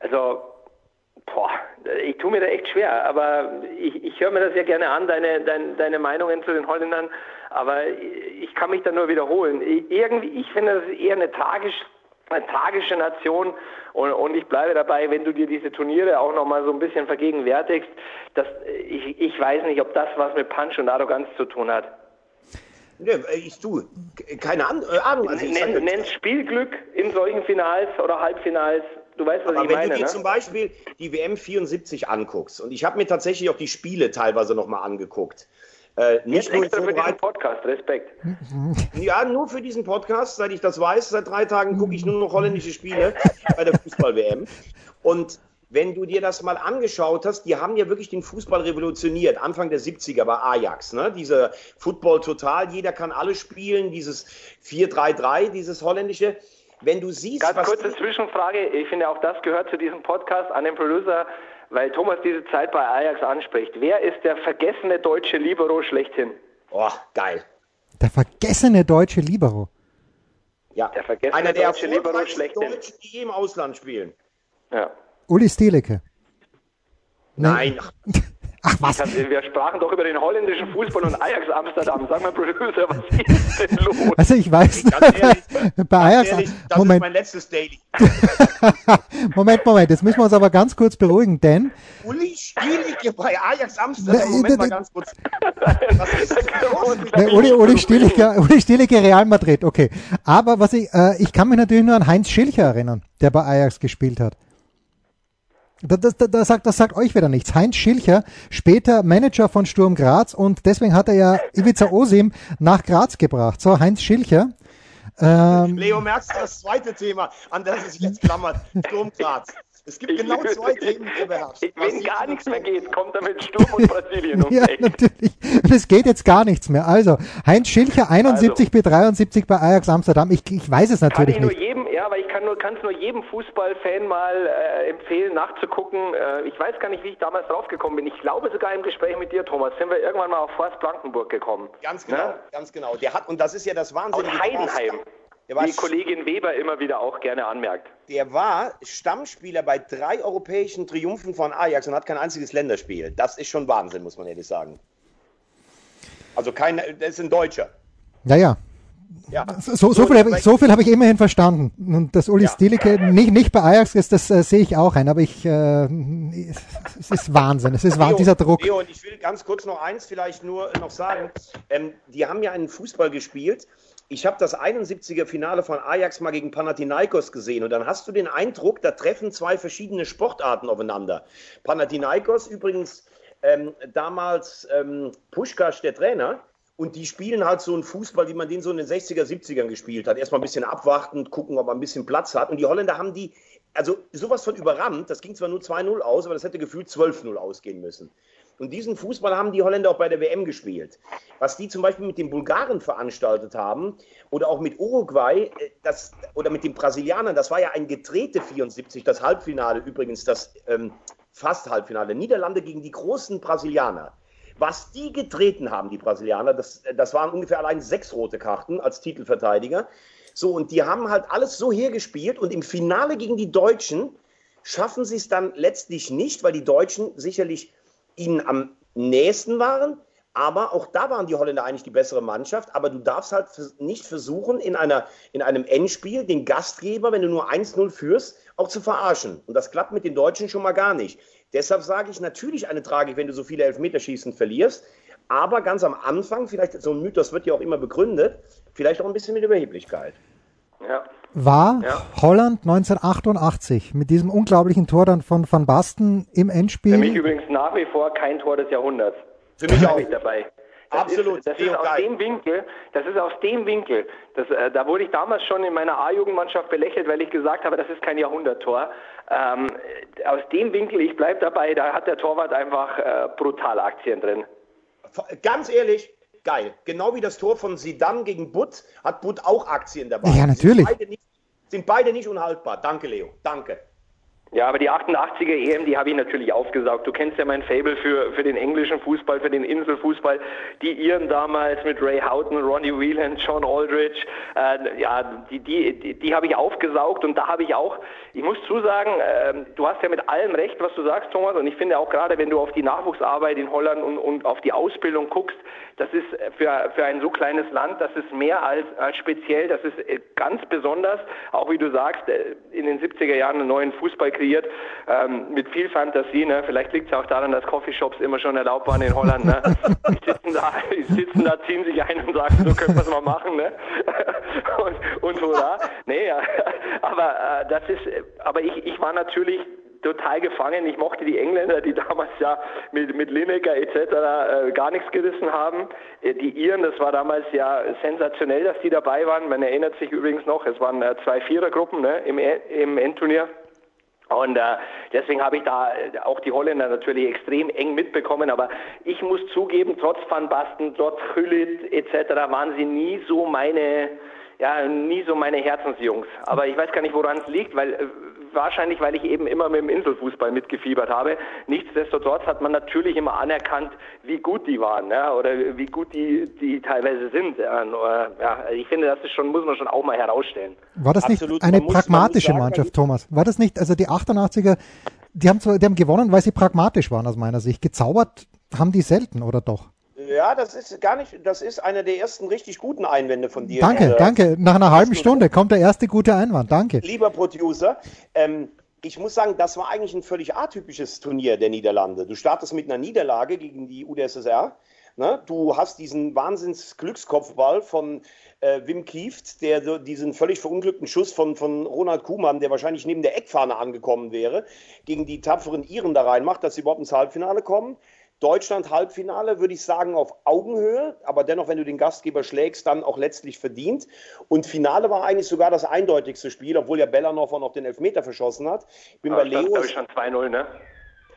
Also Boah, ich tue mir da echt schwer, aber ich, ich höre mir das ja gerne an, deine, deine, deine Meinungen zu den Holländern. Aber ich kann mich da nur wiederholen. Irgendwie, ich finde, das ist eher eine, tagisch, eine tagische Nation. Und, und ich bleibe dabei, wenn du dir diese Turniere auch nochmal so ein bisschen vergegenwärtigst, dass ich, ich weiß nicht, ob das was mit Punch und Arroganz zu tun hat. Ja, ich tue keine äh, Ahnung. Also Nenn, nenn Spielglück in solchen Finals oder Halbfinals. Du weißt, was Aber ich wenn meine. Wenn du dir ne? zum Beispiel die WM 74 anguckst, und ich habe mir tatsächlich auch die Spiele teilweise nochmal angeguckt. Äh, nicht Jetzt nur extra für diesen Podcast, Respekt. Ja, nur für diesen Podcast, seit ich das weiß, seit drei Tagen gucke ich nur noch holländische Spiele bei der Fußball-WM. Und wenn du dir das mal angeschaut hast, die haben ja wirklich den Fußball revolutioniert, Anfang der 70er bei Ajax. Ne? Diese Football total, jeder kann alles spielen, dieses 4-3-3, dieses holländische. Wenn du siehst, Ganz was kurze Zwischenfrage, ich finde auch das gehört zu diesem Podcast an den Producer, weil Thomas diese Zeit bei Ajax anspricht. Wer ist der vergessene deutsche Libero schlechthin? Oh, geil. Der vergessene deutsche Libero. Ja, Der vergessene einer der deutsche Libero schlechthin. Deutschen, die je im Ausland spielen. Ja. Uli Stielecke. Nein, ach, Ach was, Also, wir sprachen doch über den holländischen Fußball und Ajax Amsterdam. Sag mal, Producer, was ist denn los? also ich weiß, ganz ehrlich, bei Ajax, ehrlich, das ist Moment, mein letztes Daily. Moment, Moment, jetzt müssen wir uns aber ganz kurz beruhigen, denn Uli Stielicke bei Ajax Amsterdam. Na, Moment mal da- ganz kurz. Was ist denn los mit Ne, Uli, Uli Stielicke, Uli Stielicke Real Madrid, okay. Aber was ich, äh, ich kann mich natürlich nur an Heinz Schilcher erinnern, der bei Ajax gespielt hat. Das, das, das, das, sagt, das sagt euch wieder nichts. Heinz Schilcher, später Manager von Sturm Graz und deswegen hat er ja Ivica Osim nach Graz gebracht. So, Heinz Schilcher. Ähm, Leo, merkst du das zweite Thema, an das es sich jetzt klammert? Sturm Graz. Es gibt genau zwei Themen, die beherrscht. Wenn gar nichts mehr geht, kommt er mit Sturm und Brasilien ums ja, Eck. natürlich. Und es geht jetzt gar nichts mehr. Also, Heinz Schilcher 71 bis 73 bei Ajax Amsterdam. Ich, ich weiß es Kann natürlich ich nur nicht. Ja, aber ich kann nur, kann es nur jedem Fußballfan mal äh, empfehlen, nachzugucken. Äh, ich weiß gar nicht, wie ich damals draufgekommen bin. Ich glaube sogar im Gespräch mit dir, Thomas, sind wir irgendwann mal auf Forst Blankenburg gekommen. Ganz genau, Ne? ganz genau. Der hat, und das ist ja das Aus Wahnsinnige. Heidenheim. Der war, Wie Kollegin Weber immer wieder auch gerne anmerkt. der war Stammspieler bei drei europäischen Triumphen von Ajax und hat kein einziges Länderspiel. Das ist schon Wahnsinn, muss man ehrlich sagen. Also kein, das ist ein Deutscher. Ja, ja. So, so viel habe ich, so viel ich immerhin verstanden. Und dass Uli Ja. Stielicke nicht, nicht bei Ajax ist, das äh, sehe ich auch ein. Aber ich, äh, es ist Wahnsinn. Es ist Wahnsinn, dieser Druck. Leo, und ich will ganz kurz noch eins vielleicht nur noch sagen. Ähm, die haben ja einen Fußball gespielt. Ich habe das 71er Finale von Ajax mal gegen Panathinaikos gesehen und dann hast du den Eindruck, da treffen zwei verschiedene Sportarten aufeinander. Panathinaikos übrigens ähm, damals ähm, Puschkasch, der Trainer, und die spielen halt so einen Fußball, wie man den so in den 60er, 70ern gespielt hat. Erstmal ein bisschen abwarten, gucken, ob man ein bisschen Platz hat. Und die Holländer haben die, also sowas von überrannt. Das ging zwar nur 2-0 aus, aber das hätte gefühlt 12-0 ausgehen müssen. Und diesen Fußball haben die Holländer auch bei der WM gespielt. Was die zum Beispiel mit den Bulgaren veranstaltet haben oder auch mit Uruguay äh, das, oder mit den Brasilianern, das war ja ein gedrehte 74, das Halbfinale übrigens, das ähm, fast Halbfinale. Niederlande gegen die großen Brasilianer. Was die getreten haben, die Brasilianer, das, das waren ungefähr allein sechs rote Karten als Titelverteidiger. So, und die haben halt alles so hergespielt und im Finale gegen die Deutschen schaffen sie es dann letztlich nicht, weil die Deutschen sicherlich ihnen am nächsten waren. Aber auch da waren die Holländer eigentlich die bessere Mannschaft. Aber du darfst halt nicht versuchen, in, einer, in einem Endspiel den Gastgeber, wenn du nur 1-0 führst, auch zu verarschen. Und das klappt mit den Deutschen schon mal gar nicht. Deshalb sage ich natürlich eine Tragik, wenn du so viele Elfmeterschießen verlierst. Aber ganz am Anfang, vielleicht so ein Mythos wird ja auch immer begründet, vielleicht auch ein bisschen mit Überheblichkeit. Ja. War Ja. Holland 1988 mit diesem unglaublichen Tor dann von Van Basten im Für mich Endspiel. übrigens nach wie vor kein Tor des Jahrhunderts. Für mich auch. Bin ich dabei. Absolut, Ist, das Leo, ist aus geil. dem Winkel, das ist aus dem Winkel. Das, äh, da wurde ich damals schon in meiner A-Jugendmannschaft belächelt, weil ich gesagt habe, das ist kein Jahrhunderttor. Ähm, äh, aus dem Winkel, ich bleibe dabei, da hat der Torwart einfach äh, brutal Aktien drin. Ganz ehrlich, geil. Genau wie das Tor von Sidan gegen Butt hat Butt auch Aktien dabei. Ja, natürlich. Sind beide nicht, sind beide nicht unhaltbar. Danke, Leo. Danke. Ja, aber die 88er EM, die habe ich natürlich aufgesaugt. Du kennst ja mein Fable für, für den englischen Fußball, für den Inselfußball. Die Iren damals mit Ray Houghton, Ronnie Whelan, John Aldridge, äh, ja, die, die, die, die habe ich aufgesaugt und da habe ich auch, ich muss zusagen, äh, du hast ja mit allem recht, was du sagst, Thomas, und ich finde auch gerade, wenn du auf die Nachwuchsarbeit in Holland und, und auf die Ausbildung guckst, das ist für, für ein so kleines Land, das ist mehr als, als speziell, das ist äh, ganz besonders, auch wie du sagst, äh, in den 70er Jahren einen neuen Fußball kreiert, ähm, mit viel Fantasie, ne? vielleicht liegt es auch daran, dass Coffeeshops immer schon erlaubt waren in Holland, ne? die, sitzen da, die sitzen da, ziehen sich ein und sagen, so können wir es mal machen, ne? und, und hurra, nee, ja. aber äh, das ist, aber ich, ich war natürlich total gefangen. Ich mochte die Engländer, die damals ja mit, mit Lineker etc. Äh, gar nichts gerissen haben. Äh, die Iren, das war damals ja sensationell, dass die dabei waren. Man erinnert sich übrigens noch, es waren äh, zwei Vierergruppen ne, im, E- im Endturnier. Und äh, deswegen habe ich da äh, auch die Holländer natürlich extrem eng mitbekommen. Aber ich muss zugeben, trotz Van Basten, trotz Hüllit etc. waren sie nie so meine, ja, nie so meine Herzensjungs. Aber ich weiß gar nicht, woran es liegt, weil äh, wahrscheinlich, weil ich eben immer mit dem Inselfußball mitgefiebert habe. Nichtsdestotrotz hat man natürlich immer anerkannt, wie gut die waren, ja, oder wie gut die, die teilweise sind. Ja, also ich finde, das ist schon, muss man schon auch mal herausstellen. War das nicht Absolut. eine muss, pragmatische sagen, Mannschaft, Thomas? War das nicht, also die 88er, die haben zwar, die haben gewonnen, weil sie pragmatisch waren aus meiner Sicht. Gezaubert haben die selten, oder doch? Ja, das ist gar nicht, das ist einer der ersten richtig guten Einwände von dir. Danke, äh, danke. Nach einer halben Stunde kommt der erste gute Einwand. Danke. Lieber Producer, ähm, ich muss sagen, das war eigentlich ein völlig atypisches Turnier der Niederlande. Du startest mit einer Niederlage gegen die UdSSR. Ne? Du hast diesen Wahnsinns-Glückskopfball von äh, Wim Kieft, der diesen völlig verunglückten Schuss von, von Ronald Kuhmann, der wahrscheinlich neben der Eckfahne angekommen wäre, gegen die tapferen Iren da reinmacht, dass sie überhaupt ins Halbfinale kommen. Deutschland Halbfinale, würde ich sagen, auf Augenhöhe, aber dennoch, wenn du den Gastgeber schlägst, dann auch letztlich verdient. Und Finale war eigentlich sogar das eindeutigste Spiel, obwohl ja Bellanov auch noch den Elfmeter verschossen hat. Ich bin aber bei Leo. glaube ich schon 2-0, ne?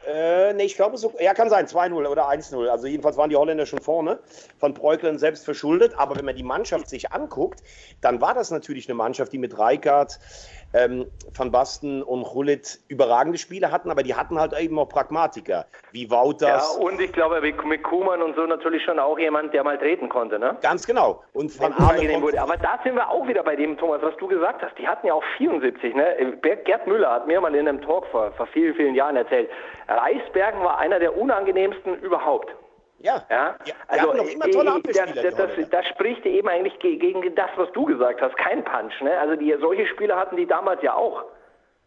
Äh, nee, ich glaube, so, ja, kann sein, 2-0 oder 1-0. Also jedenfalls waren die Holländer schon vorne, von Breukelen selbst verschuldet. Aber wenn man die Mannschaft sich anguckt, dann war das natürlich eine Mannschaft, die mit Reikart, ähm, Van Basten und Hullit überragende Spiele hatten, aber die hatten halt eben auch Pragmatiker, wie Wouters. Ja, und ich glaube, mit Kuhmann und so natürlich schon auch jemand, der mal treten konnte, ne? Ganz genau. Und Van Arne wurde. Aber da sind wir auch wieder bei dem, Thomas, was du gesagt hast. Die hatten ja auch 74, ne? Gerd Müller hat mir mal in einem Talk vor, vor vielen, vielen Jahren erzählt, Reisbergen war einer der unangenehmsten überhaupt. Ja, ja. ja also immer tolle das, das, das, das, spricht eben eigentlich gegen das, was du gesagt hast. Kein Punch. Ne? Also die, solche Spiele hatten die damals ja auch.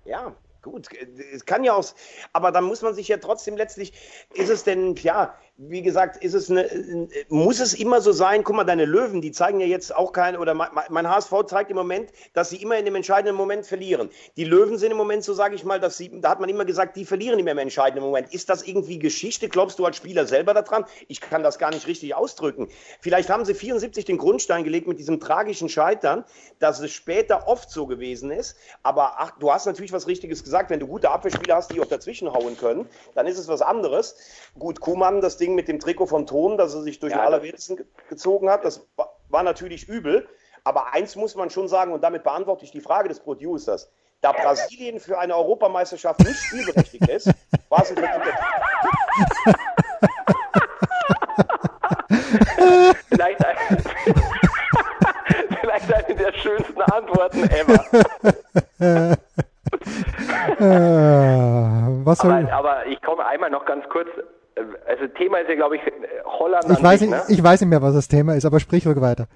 Ja, gut. Es kann ja auch, aber dann muss man sich ja trotzdem letztlich, ist es denn, ja, wie gesagt, ist es eine, muss es immer so sein? Guck mal, deine Löwen, die zeigen ja jetzt auch keine, oder mein HSV zeigt im Moment, dass sie immer in dem entscheidenden Moment verlieren. Die Löwen sind im Moment so, sage ich mal, dass sie, da hat man immer gesagt, die verlieren immer im entscheidenden Moment. Ist das irgendwie Geschichte? Glaubst du als Spieler selber daran? Ich kann das gar nicht richtig ausdrücken. Vielleicht haben sie 74 den Grundstein gelegt mit diesem tragischen Scheitern, dass es später oft so gewesen ist. Aber ach, du hast natürlich was Richtiges gesagt. Wenn du gute Abwehrspieler hast, die auch dazwischen hauen können, dann ist es was anderes. Gut, Kuhmann, das Ding Ding mit dem Trikot von Ton, das er sich durch ja, den Allerwertesten gezogen hat, das war, natürlich übel. Aber eins muss man schon sagen, und damit beantworte ich die Frage des Producers. Da Brasilien für eine Europameisterschaft nicht spielberechtigt ist, war es ein verdienter vielleicht, ein, vielleicht eine der schönsten Antworten ever. Äh, was soll aber, aber ich komme einmal noch ganz kurz Thema ist ja, glaube ich, Holland. Ich weiß, sich, nicht, ne? ich weiß nicht mehr, was das Thema ist, aber sprich ruhig weiter.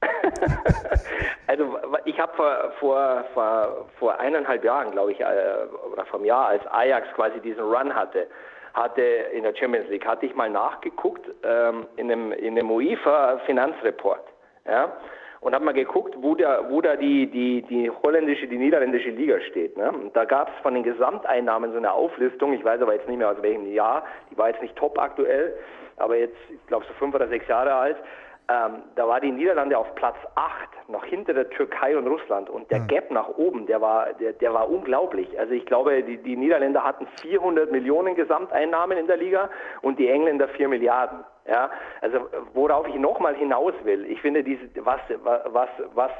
also ich habe vor, vor, vor, vor eineinhalb Jahren, glaube ich, äh, oder vom Jahr, als Ajax quasi diesen Run hatte, hatte in der Champions League, hatte ich mal nachgeguckt ähm, in einem, in einem UEFA Finanzreport. Ja? Und habe mal geguckt, wo da, wo da die, die, die holländische, die niederländische Liga steht. Ne? Und da gab es von den Gesamteinnahmen so eine Auflistung, ich weiß aber jetzt nicht mehr aus welchem Jahr, die war jetzt nicht top aktuell, aber jetzt, ich glaube, so fünf oder sechs Jahre alt. Ähm, da war die Niederlande auf Platz 8, noch hinter der Türkei und Russland. Und der hm. Gap nach oben, der war, der, der war unglaublich. Also ich glaube, die, die Niederländer hatten 400 Millionen Gesamteinnahmen in der Liga und die Engländer 4 Milliarden. Ja, also worauf ich nochmal hinaus will, ich finde diese, was, was, was,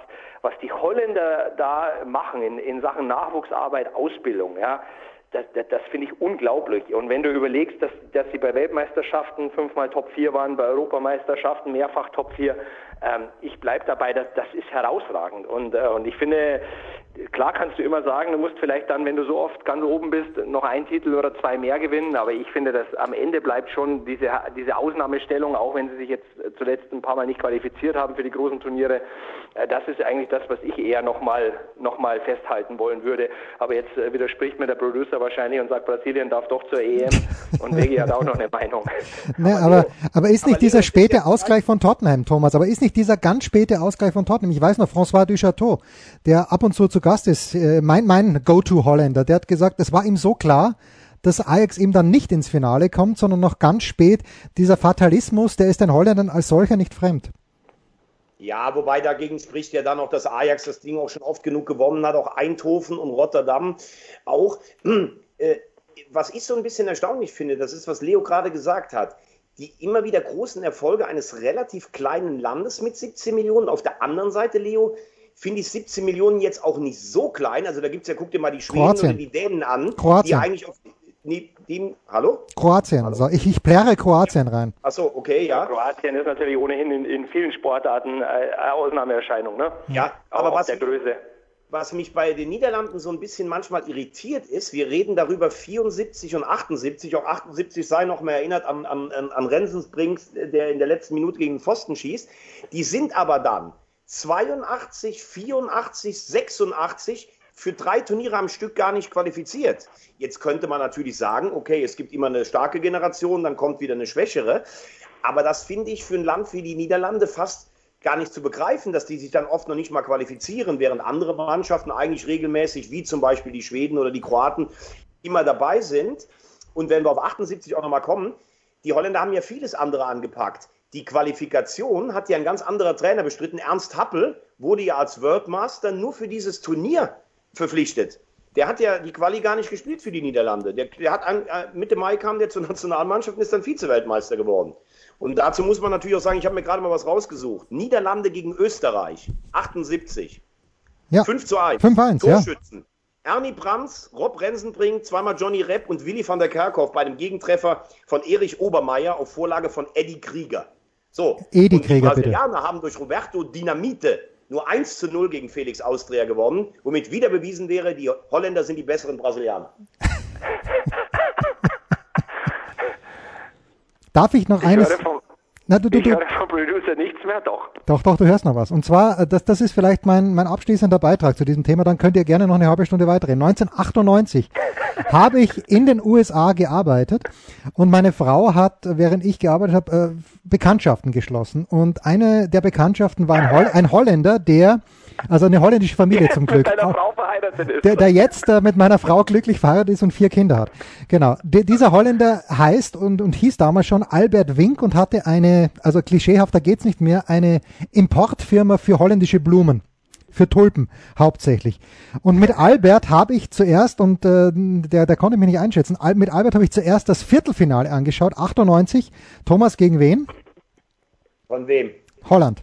was die Holländer da machen in, in Sachen Nachwuchsarbeit, Ausbildung, ja, das, das, das finde ich unglaublich. Und wenn du überlegst, dass, dass sie bei Weltmeisterschaften fünfmal Top 4 waren, bei Europameisterschaften mehrfach Top 4, ähm, ich bleibe dabei, das, das ist herausragend. Und, äh, und ich finde, klar kannst du immer sagen, du musst vielleicht dann, wenn du so oft ganz oben bist, noch einen Titel oder zwei mehr gewinnen. Aber ich finde, dass am Ende bleibt schon diese, diese Ausnahmestellung, auch wenn sie sich jetzt zuletzt ein paar Mal nicht qualifiziert haben für die großen Turniere. Äh, das ist eigentlich das, was ich eher nochmal noch mal festhalten wollen würde. Aber jetzt äh, widerspricht mir der Producer wahrscheinlich und sagt, Brasilien darf doch zur EM. Und Vegi hat auch noch eine Meinung. Ne, aber, aber ist nicht aber dieser späte Ausgleich von Tottenham, Thomas, aber ist nicht dieser ganz späte Ausgleich von Tottenham? Ich weiß noch, François Duchateau, der ab und zu zu Gast ist, äh, mein, mein Go-To-Holländer, der hat gesagt, es war ihm so klar, dass Ajax eben dann nicht ins Finale kommt, sondern noch ganz spät. Dieser Fatalismus, der ist den Holländern als solcher nicht fremd. Ja, wobei dagegen spricht ja dann auch, dass Ajax das Ding auch schon oft genug gewonnen hat, auch Eindhoven und Rotterdam auch. Äh, was ich so ein bisschen erstaunlich finde, das ist, was Leo gerade gesagt hat, die immer wieder großen Erfolge eines relativ kleinen Landes mit 17 Millionen. Auf der anderen Seite, Leo, finde ich 17 Millionen jetzt auch nicht so klein. Also da gibt es ja, guck dir mal die Schweden Kroatien. oder die Dänen an, Kroatien. die eigentlich auf nee, dem, hallo? Kroatien. Also ich, ich pläre Kroatien rein. Achso, okay, ja. Kroatien ist natürlich ohnehin in, in vielen Sportarten äh, eine Ausnahmeerscheinung, ne? Ja, Auch aber was, der Größe. was mich bei den Niederlanden so ein bisschen manchmal irritiert ist, wir reden darüber 74 und 78, auch 78 sei noch mal erinnert an, an, an Rensensbrings, der in der letzten Minute gegen den Pfosten schießt. Die sind aber dann 82, 84, 86 für drei Turniere am Stück gar nicht qualifiziert. Jetzt könnte man natürlich sagen, okay, es gibt immer eine starke Generation, dann kommt wieder eine schwächere. Aber das finde ich für ein Land wie die Niederlande fast gar nicht zu begreifen, dass die sich dann oft noch nicht mal qualifizieren, während andere Mannschaften eigentlich regelmäßig, wie zum Beispiel die Schweden oder die Kroaten, immer dabei sind. Und wenn wir auf 78 auch nochmal kommen, die Holländer haben ja vieles andere angepackt. Die Qualifikation hat ja ein ganz anderer Trainer bestritten. Ernst Happel wurde ja als Worldmaster nur für dieses Turnier verpflichtet. Der hat ja die Quali gar nicht gespielt für die Niederlande. Der, der hat an, äh, Mitte Mai kam der zur Nationalmannschaft und ist dann Vize-Weltmeister geworden. Und dazu muss man natürlich auch sagen, ich habe mir gerade mal was rausgesucht. Niederlande gegen Österreich, 78. Ja. 5 zu 1. 5-1, ja. Torschützen. Ernie Brands, Rob Rensenbrink, zweimal Johnny Repp und Willi van der Kerkhoff bei dem Gegentreffer von Erich Obermeier auf Vorlage von Eddie Krieger. So. Edi und Krieger, die Brasilianer haben durch Roberto Dinamite nur 1 zu 0 gegen Felix Austria gewonnen, womit wieder bewiesen wäre, die Holländer sind die besseren Brasilianer. Darf ich noch Ich eines? höre vom, Na, du, du, ich höre vom Producer nichts mehr, doch. doch, doch, du hörst noch was. Und zwar, äh, das, das ist vielleicht mein, mein abschließender Beitrag zu diesem Thema. Dann könnt ihr gerne noch eine halbe Stunde weiterreden. 1998 habe ich in den USA gearbeitet und meine Frau hat, während ich gearbeitet habe, äh, Bekanntschaften geschlossen. Und eine der Bekanntschaften war ein, Holl ein Holländer, der, also eine holländische Familie zum Glück. Mit deiner Frau verheiratet ist. der, der jetzt äh, mit meiner Frau glücklich verheiratet ist und vier Kinder hat. Genau. D dieser Holländer heißt und, und hieß damals schon Albert Wink und hatte eine, also klischeehafter geht's nicht mehr, eine Importfirma für holländische Blumen. Für Tulpen hauptsächlich. Und mit Albert habe ich zuerst, und äh, der, der konnte mich nicht einschätzen, Al mit Albert habe ich zuerst das Viertelfinale angeschaut, 98. Thomas gegen wen? Von wem? Holland.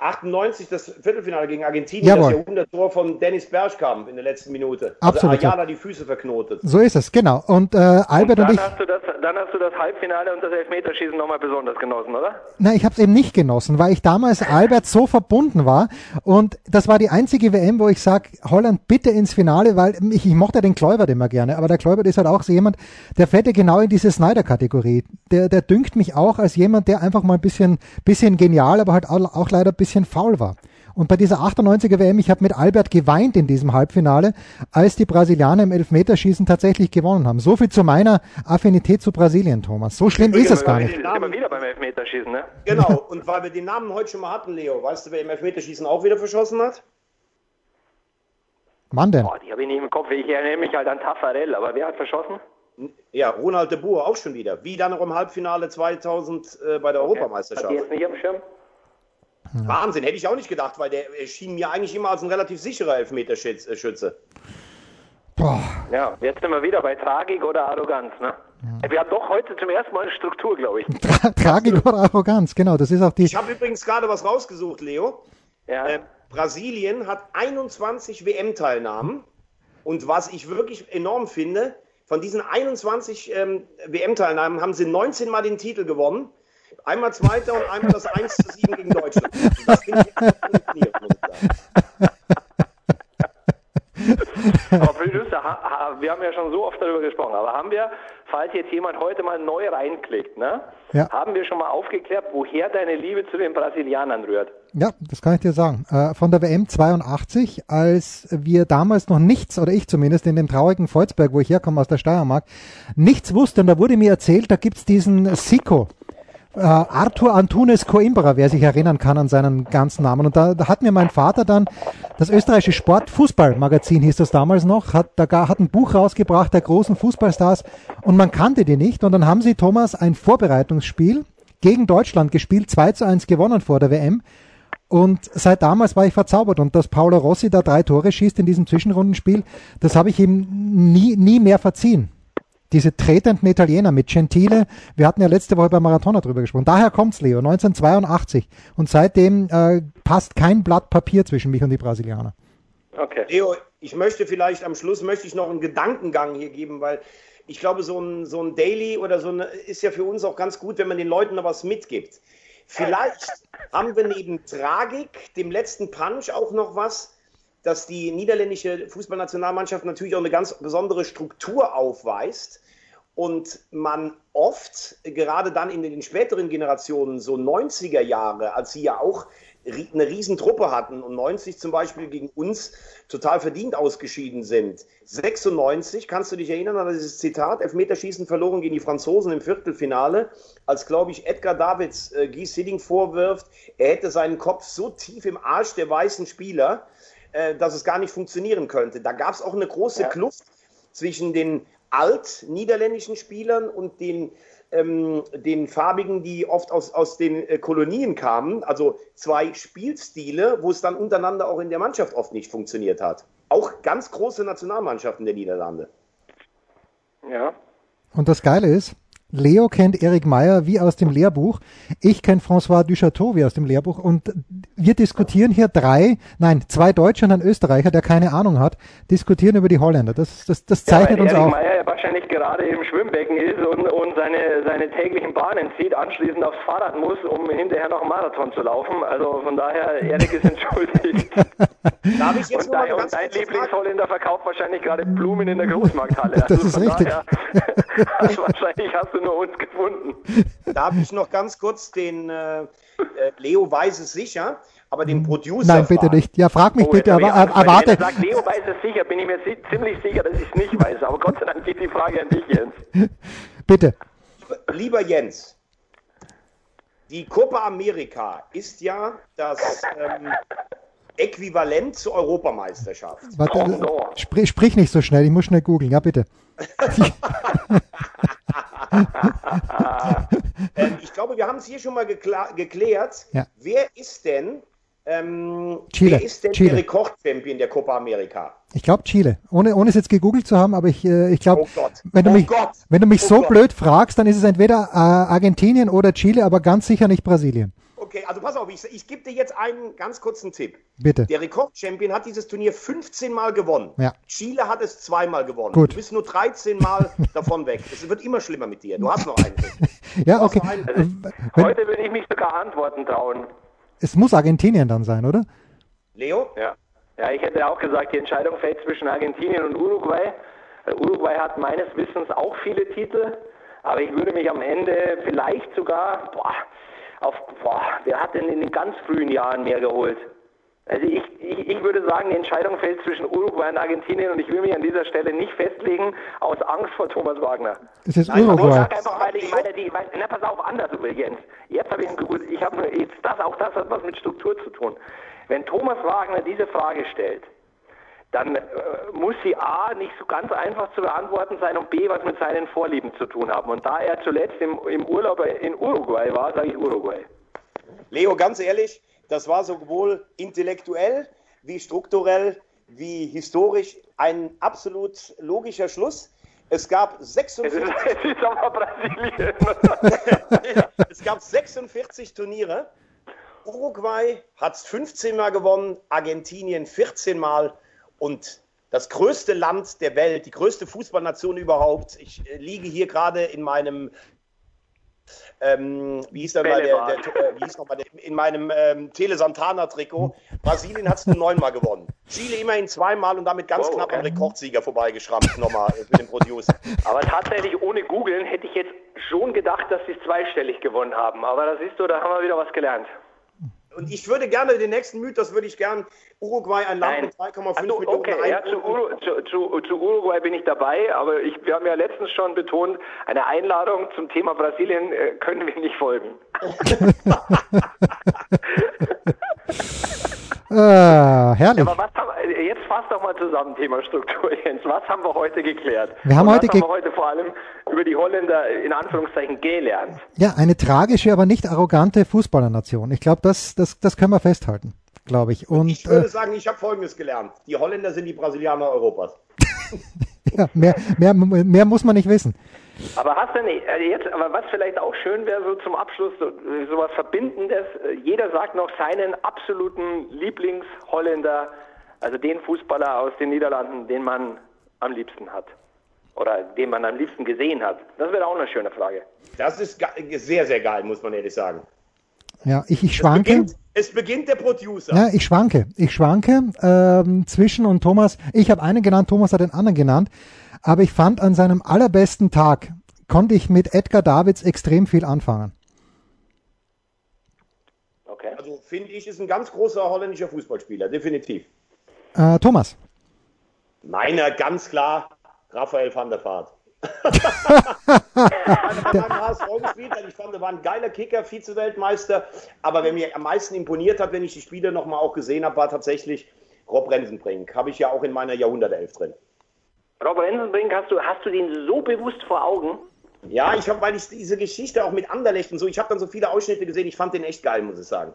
98 das Viertelfinale gegen Argentinien, Jawohl. das Jahrhunderttor von Dennis Bergkamp in der letzten Minute. Absolut, Also Ayala die Füße verknotet. So ist es, genau. Und äh, Albert und, dann, ich. hast du das, dann hast du das Halbfinale und das Elfmeterschießen nochmal besonders genossen, oder? Na, ich habe es eben nicht genossen, weil ich damals Albert so verbunden war und das war die einzige WM, wo ich sag, Holland bitte ins Finale, weil ich, ich mochte den Kleubert immer gerne, aber der Kleubert ist halt auch so jemand, der fällt ja genau in diese Snyder-Kategorie. Der, der dünkt mich auch als jemand, der einfach mal ein bisschen, bisschen genial, aber halt auch, auch leider ein bisschen faul war. Und bei dieser 98er WM, ich habe mit Albert geweint in diesem Halbfinale, als die Brasilianer im Elfmeterschießen tatsächlich gewonnen haben. So viel zu meiner Affinität zu Brasilien, Thomas. So schlimm ist es gar Wir nicht. sind immer wieder beim Elfmeterschießen, ne? Genau, und weil wir den Namen heute schon mal hatten, Leo, weißt du, wer im Elfmeterschießen auch wieder verschossen hat? Mann denn? Boah, die habe ich nicht im Kopf. Ich erinnere mich halt an Taffarel, aber wer hat verschossen? Ja, Ronald de Boer auch schon wieder. Wie dann noch im Halbfinale 2000 äh, bei der Hat die Europameisterschaft. jetzt nicht am Schirm? Wahnsinn, hätte ich auch nicht gedacht, weil der äh, schien mir eigentlich immer als ein relativ sicherer Elfmeterschütze. Boah. Ja, jetzt sind wir wieder bei Tragik oder Arroganz, ne? Wir haben doch heute zum ersten Mal eine Struktur, glaube ich. Tra Tragik oder Arroganz, genau. Das ist auch die. Ich habe übrigens gerade was rausgesucht, Leo. Ja. Äh, Brasilien hat 21 WM-Teilnahmen. Und was ich wirklich enorm finde, von diesen 21 ähm, WM-Teilnahmen haben sie 19 Mal den Titel gewonnen. Einmal Zweiter und einmal das 1 zu 7 gegen Deutschland. Das finde ich faszinierend, muss ich sagen. Aber ha, wir haben ja schon so oft darüber gesprochen, aber haben wir, falls jetzt jemand heute mal neu reinklickt, ne, Ja. haben wir schon mal aufgeklärt, woher deine Liebe zu den Brasilianern rührt? Ja, das kann ich dir sagen. Äh, von der WM 82, als wir damals noch nichts, oder ich zumindest, in dem traurigen Volzberg, wo ich herkomme aus der Steiermark, nichts wusste. Und da wurde mir erzählt, da gibt's diesen Sico. Äh, Arthur Antunes Coimbra, wer sich erinnern kann an seinen ganzen Namen. Und da, da hat mir mein Vater dann das österreichische Sport-Fußball-Magazin hieß das damals noch, hat, da gar, hat ein Buch rausgebracht der großen Fußballstars und man kannte die nicht. Und dann haben sie, Thomas, ein Vorbereitungsspiel gegen Deutschland gespielt, 2 zu 1 gewonnen vor der WM. Und seit damals war ich verzaubert. Und dass Paolo Rossi da drei Tore schießt in diesem Zwischenrundenspiel, das habe ich ihm nie, nie mehr verziehen. Diese tretenden Italiener mit Gentile, wir hatten ja letzte Woche beim Marathoner drüber gesprochen. Daher kommt's, Leo, 1982. Und seitdem äh, passt kein Blatt Papier zwischen mich und die Brasilianer. Okay. Leo, ich möchte vielleicht am Schluss möchte ich noch einen Gedankengang hier geben, weil ich glaube, so ein, so ein Daily oder so eine, ist ja für uns auch ganz gut, wenn man den Leuten noch was mitgibt. Vielleicht haben wir neben Tragik, dem letzten Punch, auch noch was, dass die niederländische Fußballnationalmannschaft natürlich auch eine ganz besondere Struktur aufweist und man oft, gerade dann in den späteren Generationen, so 90er Jahre, als sie ja auch eine Riesentruppe hatten und 90 zum Beispiel gegen uns total verdient ausgeschieden sind. 96, kannst du dich erinnern an dieses Zitat, Elfmeterschießen verloren gegen die Franzosen im Viertelfinale, als, glaube ich, Edgar Davids äh, Guy Sidding vorwirft, er hätte seinen Kopf so tief im Arsch der weißen Spieler, äh, dass es gar nicht funktionieren könnte. Da gab es auch eine große ja. Kluft zwischen den alt-niederländischen Spielern und den ähm, den Farbigen, die oft aus, aus den äh, Kolonien kamen. Also zwei Spielstile, wo es dann untereinander auch in der Mannschaft oft nicht funktioniert hat. Auch ganz große Nationalmannschaften der Niederlande. Ja. Und das Geile ist, Leo kennt Erik Meyer wie aus dem Lehrbuch. Ich kenne François Duchateau wie aus dem Lehrbuch. Und wir diskutieren hier drei, nein, zwei Deutsche und ein Österreicher, der keine Ahnung hat, diskutieren über die Holländer. Das, das, das zeichnet ja, uns Erik auch. Meyer wahrscheinlich gerade im Schwimmbecken ist und, und seine, seine täglichen Bahnen zieht, anschließend aufs Fahrrad muss, um hinterher noch einen Marathon zu laufen. Also von daher, Erik ist entschuldigt. Darf ich jetzt und, dein, und dein Lieblingsholländer verkauft wahrscheinlich gerade Blumen in der Großmarkthalle. Das also ist richtig. Daher, also wahrscheinlich hast du nur uns gefunden. Darf ich noch ganz kurz den äh, äh Leo weiß es sicher, aber den Producer. Nein, bitte fragen. nicht. Ja, frag mich oh, bitte, aber erwarte. Wenn er sagt, Leo weiß es sicher, bin ich mir ziemlich sicher, dass ich es nicht weiß. Aber Gott sei Dank geht die Frage an dich, Jens. bitte. Lieber Jens, die Copa America ist ja das ähm, Äquivalent zur Europameisterschaft. Warte, oh, sprich, sprich, nicht so schnell, ich muss schnell googeln. Ja, bitte. ähm, ich glaube, wir haben es hier schon mal geklärt. Ja. Wer ist denn, ähm, Chile. Wer ist denn Chile. der Rekordchampion der Copa America? Ich glaube Chile. Ohne, ohne es jetzt gegoogelt zu haben, aber ich, äh, ich glaube, oh wenn, du oh mich, wenn du mich oh so Gott. blöd fragst, dann ist es entweder äh, Argentinien oder Chile, aber ganz sicher nicht Brasilien. Okay, also pass auf, ich, ich gebe dir jetzt einen ganz kurzen Tipp. Bitte. Der Rekordchampion hat dieses Turnier 15 Mal gewonnen. Ja. Chile hat es zweimal gewonnen. Gut. Du bist nur 13 Mal davon weg. Es wird immer schlimmer mit dir. Du hast noch einen. ja, okay. Also, heute würde ich mich sogar antworten trauen. Es muss Argentinien dann sein, oder? Leo? Ja. Ja, ich hätte auch gesagt, die Entscheidung fällt zwischen Argentinien und Uruguay. Äh, Uruguay hat meines Wissens auch viele Titel, aber ich würde mich am Ende vielleicht sogar, boah, auf, boah, wer hat denn in den ganz frühen Jahren mehr geholt? Also ich, ich, ich, würde sagen, die Entscheidung fällt zwischen Uruguay und Argentinien und ich will mich an dieser Stelle nicht festlegen, aus Angst vor Thomas Wagner. Das ist Nein, Uruguay. Ich einfach, weil ich meine, die, weil, na, pass auf, anders übrigens. Jetzt habe ich, ich habe jetzt das, auch das hat was mit Struktur zu tun. Wenn Thomas Wagner diese Frage stellt, dann äh, muss sie A nicht so ganz einfach zu beantworten sein und B was mit seinen Vorlieben zu tun haben. Und da er zuletzt im, im Urlaub in Uruguay war, sage ich Uruguay. Leo, ganz ehrlich, das war sowohl intellektuell wie strukturell wie historisch ein absolut logischer Schluss. Es gab 46. Es gab 46 Turniere. Uruguay hat es 15 Mal gewonnen, Argentinien 14 Mal und das größte Land der Welt, die größte Fußballnation überhaupt. Ich äh, liege hier gerade in meinem ähm, wie hieß der der, der, äh, wie hieß noch mal der, in meinem ähm, Tele Santana-Trikot. Brasilien hat es nur neunmal gewonnen. Chile immerhin zweimal und damit ganz wow, knapp okay. am Rekordsieger vorbeigeschrammt, nochmal mit dem Producer. Aber tatsächlich ohne googeln hätte ich jetzt schon gedacht, dass sie zweistellig gewonnen haben. Aber da siehst du, da haben wir wieder was gelernt. Und ich würde gerne den nächsten Mythos würde ich gerne Uruguay ein Land mit 3,5 Millionen okay, ja, zu, Uru, zu, zu, zu, Uruguay bin ich dabei, aber ich, wir haben ja letztens schon betont, eine Einladung zum Thema Brasilien äh, können wir nicht folgen. ah, herrlich. aber was, jetzt fass doch mal zusammen, Thema Struktur, Jens. Was haben wir heute geklärt? Wir haben heute was haben ge- wir heute vor allem über die Holländer in Anführungszeichen gelernt. Ja, eine tragische, aber nicht arrogante Fußballernation. Ich glaube, das, das, das können wir festhalten, glaube ich. Und Ich würde äh, sagen, ich habe Folgendes gelernt. Die Holländer sind die Brasilianer Europas. ja, mehr, mehr, mehr muss man nicht wissen. Aber hast du nicht, also jetzt, aber was vielleicht auch schön wäre, so zum Abschluss, so, so was Verbindendes, äh, jeder sagt noch seinen absoluten Lieblingsholländer, also den Fußballer aus den Niederlanden, den man am liebsten hat. Oder den man am liebsten gesehen hat. Das wäre auch eine schöne Frage. Das ist sehr, sehr geil, muss man ehrlich sagen. Ja, ich, ich Es schwanke. beginnt, es beginnt der Producer. Ja, ich schwanke. Ich schwanke ähm, zwischen und Thomas. Ich habe einen genannt, Thomas hat den anderen genannt. Aber ich fand an seinem allerbesten Tag konnte ich mit Edgar Davids extrem viel anfangen. Okay. Also finde ich, ist ein ganz großer holländischer Fußballspieler, definitiv. Äh, Thomas. Meiner ganz klar Raphael van der Vaart. Ich fand, er war ein geiler Kicker, Vize-Weltmeister. Aber wer mir am meisten imponiert hat, wenn ich die Spiele nochmal auch gesehen habe, war tatsächlich Rob Rensenbrink. Habe ich ja auch in meiner Jahrhundertelf drin. Rob Rensenbrink, hast du, hast du den so bewusst vor Augen? Ja, ich habe, weil ich diese Geschichte auch mit Anderlecht und so, ich habe dann so viele Ausschnitte gesehen, ich fand den echt geil, muss ich sagen.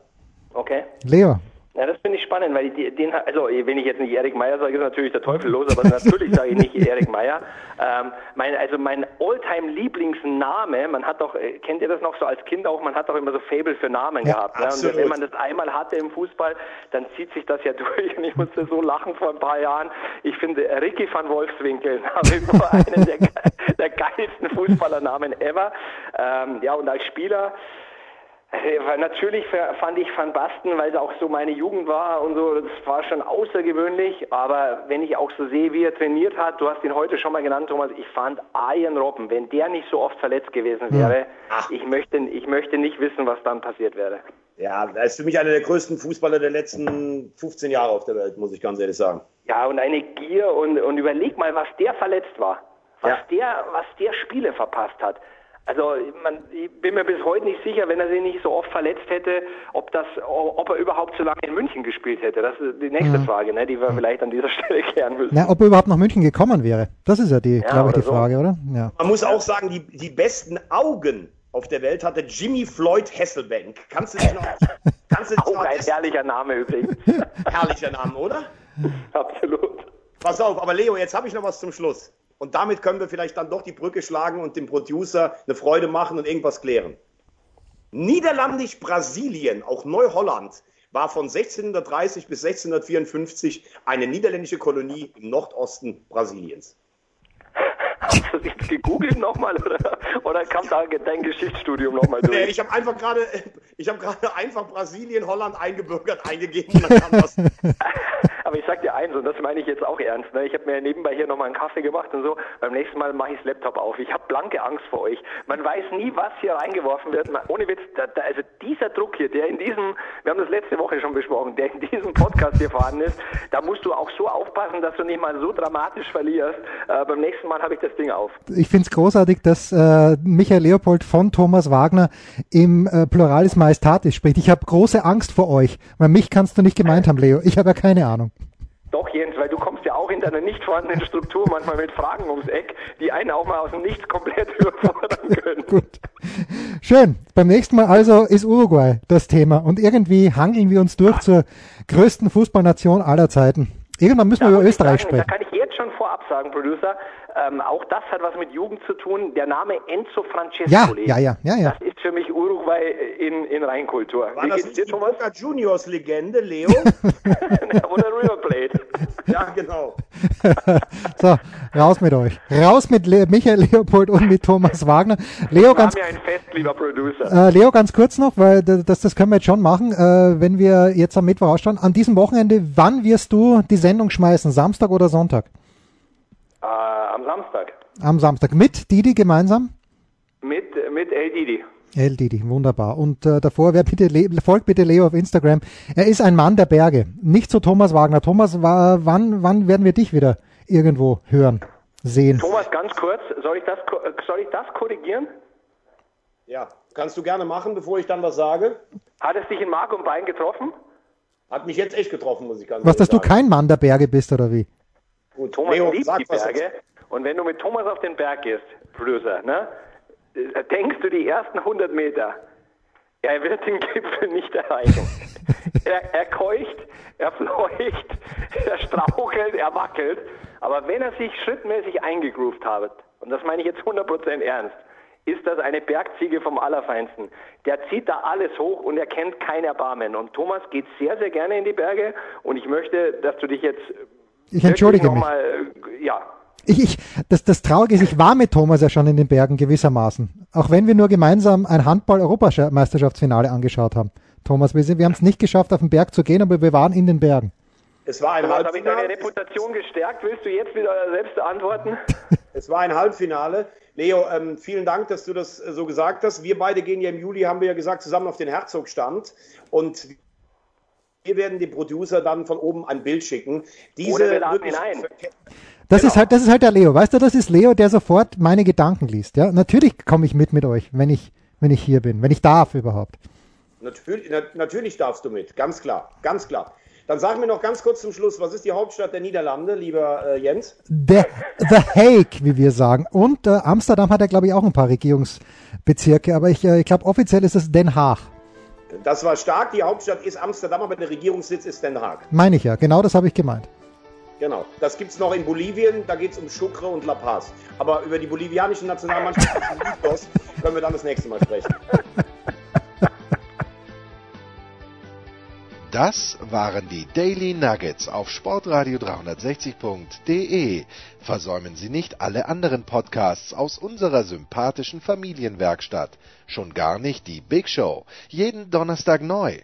Okay. Leo. Ja, das finde ich spannend, weil die, den, also wenn ich jetzt nicht Erik Meyer sage, ist natürlich der Teufel los, aber natürlich sage ich nicht Erik Meyer. Ähm, mein, also mein Alltime Lieblingsname, man hat doch, äh, kennt ihr das noch so als Kind auch, man hat doch immer so Fable für Namen Ja, gehabt. Ne? Und wenn man das einmal hatte im Fußball, dann zieht sich das ja durch und ich musste so lachen vor ein paar Jahren. Ich finde Ricky van Wolfswinkel nach wie vor einen der, der geilsten Fußballernamen ever. Ähm, ja, und als Spieler, Natürlich ver- fand ich Van Basten, weil es auch so meine Jugend war und so, das war schon außergewöhnlich, aber wenn ich auch so sehe, wie er trainiert hat, du hast ihn heute schon mal genannt, Thomas, ich fand Ian Robben, wenn der nicht so oft verletzt gewesen wäre, Ach. ich möchte, ich möchte nicht wissen, was dann passiert wäre. Ja, er ist für mich einer der größten Fußballer der letzten 15 Jahre auf der Welt, muss ich ganz ehrlich sagen. Ja, und eine Gier und, und überleg mal, was der verletzt war. Was Ja. der, was der Spiele verpasst hat. Also man, ich bin mir bis heute nicht sicher, wenn er sich nicht so oft verletzt hätte, ob das, ob er überhaupt so lange in München gespielt hätte. Das ist die nächste Frage, ne, die wir vielleicht an dieser Stelle klären müssen. Na, ob er überhaupt nach München gekommen wäre. Das ist ja die, Ja, glaube ich, die so. Frage, oder? Ja. Man muss auch sagen, die, die besten Augen auf der Welt hatte Jimmy Floyd Hasselbank. Kannst du dich noch, kannst du dich Auch noch ein herrlicher Name übrigens. herrlicher Name, oder? Absolut. Pass auf, aber Leo, jetzt habe ich noch was zum Schluss. Und damit können wir vielleicht dann doch die Brücke schlagen und dem Producer eine Freude machen und irgendwas klären. Niederländisch-Brasilien, auch Neuholland, war von 1630 bis 1654 eine niederländische Kolonie im Nordosten Brasiliens. Hast du das gegoogelt nochmal oder, oder kam da dein Geschichtsstudium nochmal Nee, durch? ich habe einfach gerade, ich habe gerade einfach Brasilien, Holland eingebürgert, eingegeben und dann kam was. Aber ich sag dir eins, und das meine ich jetzt auch ernst, ne? ich habe mir nebenbei hier nochmal einen Kaffee gemacht und so, beim nächsten Mal mache ich das Laptop auf. Ich habe blanke Angst vor euch. Man weiß nie, was hier reingeworfen wird. Man, ohne Witz, da, da, also dieser Druck hier, der in diesem, wir haben das letzte Woche schon besprochen, der in diesem Podcast hier vorhanden ist, da musst du auch so aufpassen, dass du nicht mal so dramatisch verlierst. Äh, beim nächsten Mal habe ich das Ding auf. Ich finde es großartig, dass äh, Michael Leopold von Thomas Wagner im äh, Pluralis Majestatis spricht. Ich habe große Angst vor euch, weil mich kannst du nicht gemeint haben, Leo. Ich habe ja keine Ahnung. Doch, Jens, weil du kommst ja auch in deiner nicht vorhandenen Struktur manchmal mit Fragen ums Eck, die einen auch mal aus dem Nichts komplett überfordern können. Gut. Schön. Beim nächsten Mal also ist Uruguay das Thema und irgendwie hangeln wir uns durch zur größten Fußballnation aller Zeiten. Irgendwann müssen wir Da über muss ich Österreich sagen, Da sprechen. kann ich jetzt schon vorab sagen, Producer, ähm, auch das hat was mit Jugend zu tun. Der Name Enzo Ja, Francescoli. ja, ja, ja, ja. Das ist für mich Uruguay in, in Reinkultur. War Wie das nicht die? Boca Juniors Legende, Leo? Oder ja, genau. So, raus mit euch. Raus mit Le Michael Leopold und mit Thomas Wagner. Leo, ganz ja ein Fest, lieber Producer. Äh, Leo, ganz kurz noch, weil das, das können wir jetzt schon machen, äh, wenn wir jetzt am Mittwoch ausschauen. An diesem Wochenende, wann wirst du die Sendung schmeißen? Samstag oder Sonntag? Äh, am Samstag. Am Samstag. Mit Didi gemeinsam? Mit, mit El Didi. El Didi, wunderbar. Und äh, davor, wer bitte folgt bitte Leo auf Instagram. Er ist ein Mann der Berge. Nicht so Thomas Wagner. Thomas, wa wann, wann werden wir dich wieder irgendwo hören, sehen? Thomas, ganz kurz, soll ich das, soll ich das korrigieren? Ja, kannst du gerne machen, bevor ich dann was sage. Hat es dich in Mark und Bein getroffen? Hat mich jetzt echt getroffen, muss ich ganz Was, dass ehrlich du kein Mann der Berge bist, oder wie? Gut, Thomas Leo, liebt sag die Berge. Und wenn du mit Thomas auf den Berg gehst, Producer, ne, denkst du die ersten 100 Meter, er wird den Gipfel nicht erreichen. er, er keucht, er fleucht, er strauchelt, er wackelt. Aber wenn er sich schrittmäßig eingegroovt hat, und das meine ich jetzt 100% ernst, ist das eine Bergziege vom Allerfeinsten. Der zieht da alles hoch und er kennt kein Erbarmen. Und Thomas geht sehr, sehr gerne in die Berge und ich möchte, dass du dich jetzt Ich entschuldige mich. Mal, äh, ja, Ich, das, das Traurige ist, ich war mit Thomas ja schon in den Bergen gewissermaßen. Auch wenn wir nur gemeinsam ein Handball-Europameisterschaftsfinale angeschaut haben. Thomas, wir, sind- wir haben es nicht geschafft, auf den Berg zu gehen, aber wir waren in den Bergen. Es war ein Thomas, habe ich deine Halbfinale. Reputation gestärkt? Willst du jetzt wieder selbst antworten? Es war ein Halbfinale. Leo, ähm, vielen Dank, dass du das äh, so gesagt hast. Wir beide gehen ja im Juli, haben wir ja gesagt, zusammen auf den Herzogstand. Und wir werden dem Producer dann von oben ein Bild schicken. Diese Oder wir laden wirklich- ihn ein. Das Genau. ist halt, das ist halt der Leo. Weißt du, das ist Leo, der sofort meine Gedanken liest. Ja, natürlich komme ich mit mit euch, wenn ich, wenn ich hier bin, wenn ich darf überhaupt. Natürlich, na, natürlich darfst du mit, ganz klar, ganz klar. Dann sag mir noch ganz kurz zum Schluss, was ist die Hauptstadt der Niederlande, lieber äh, Jens? The, The Hague, wie wir sagen. Und äh, Amsterdam hat ja, glaube ich, auch ein paar Regierungsbezirke, aber ich, äh, ich glaube, offiziell ist es Den Haag. Das war stark, die Hauptstadt ist Amsterdam, aber der Regierungssitz ist Den Haag. Meine ich ja, genau das habe ich gemeint. Genau. Das gibt es noch in Bolivien, da geht es um Sucre und La Paz. Aber über die bolivianische Nationalmannschaft können wir dann das nächste Mal sprechen. Das waren die Daily Nuggets auf Sportradio 360.de. Versäumen Sie nicht alle anderen Podcasts aus unserer sympathischen Familienwerkstatt. Schon gar nicht die Big Show. Jeden Donnerstag neu.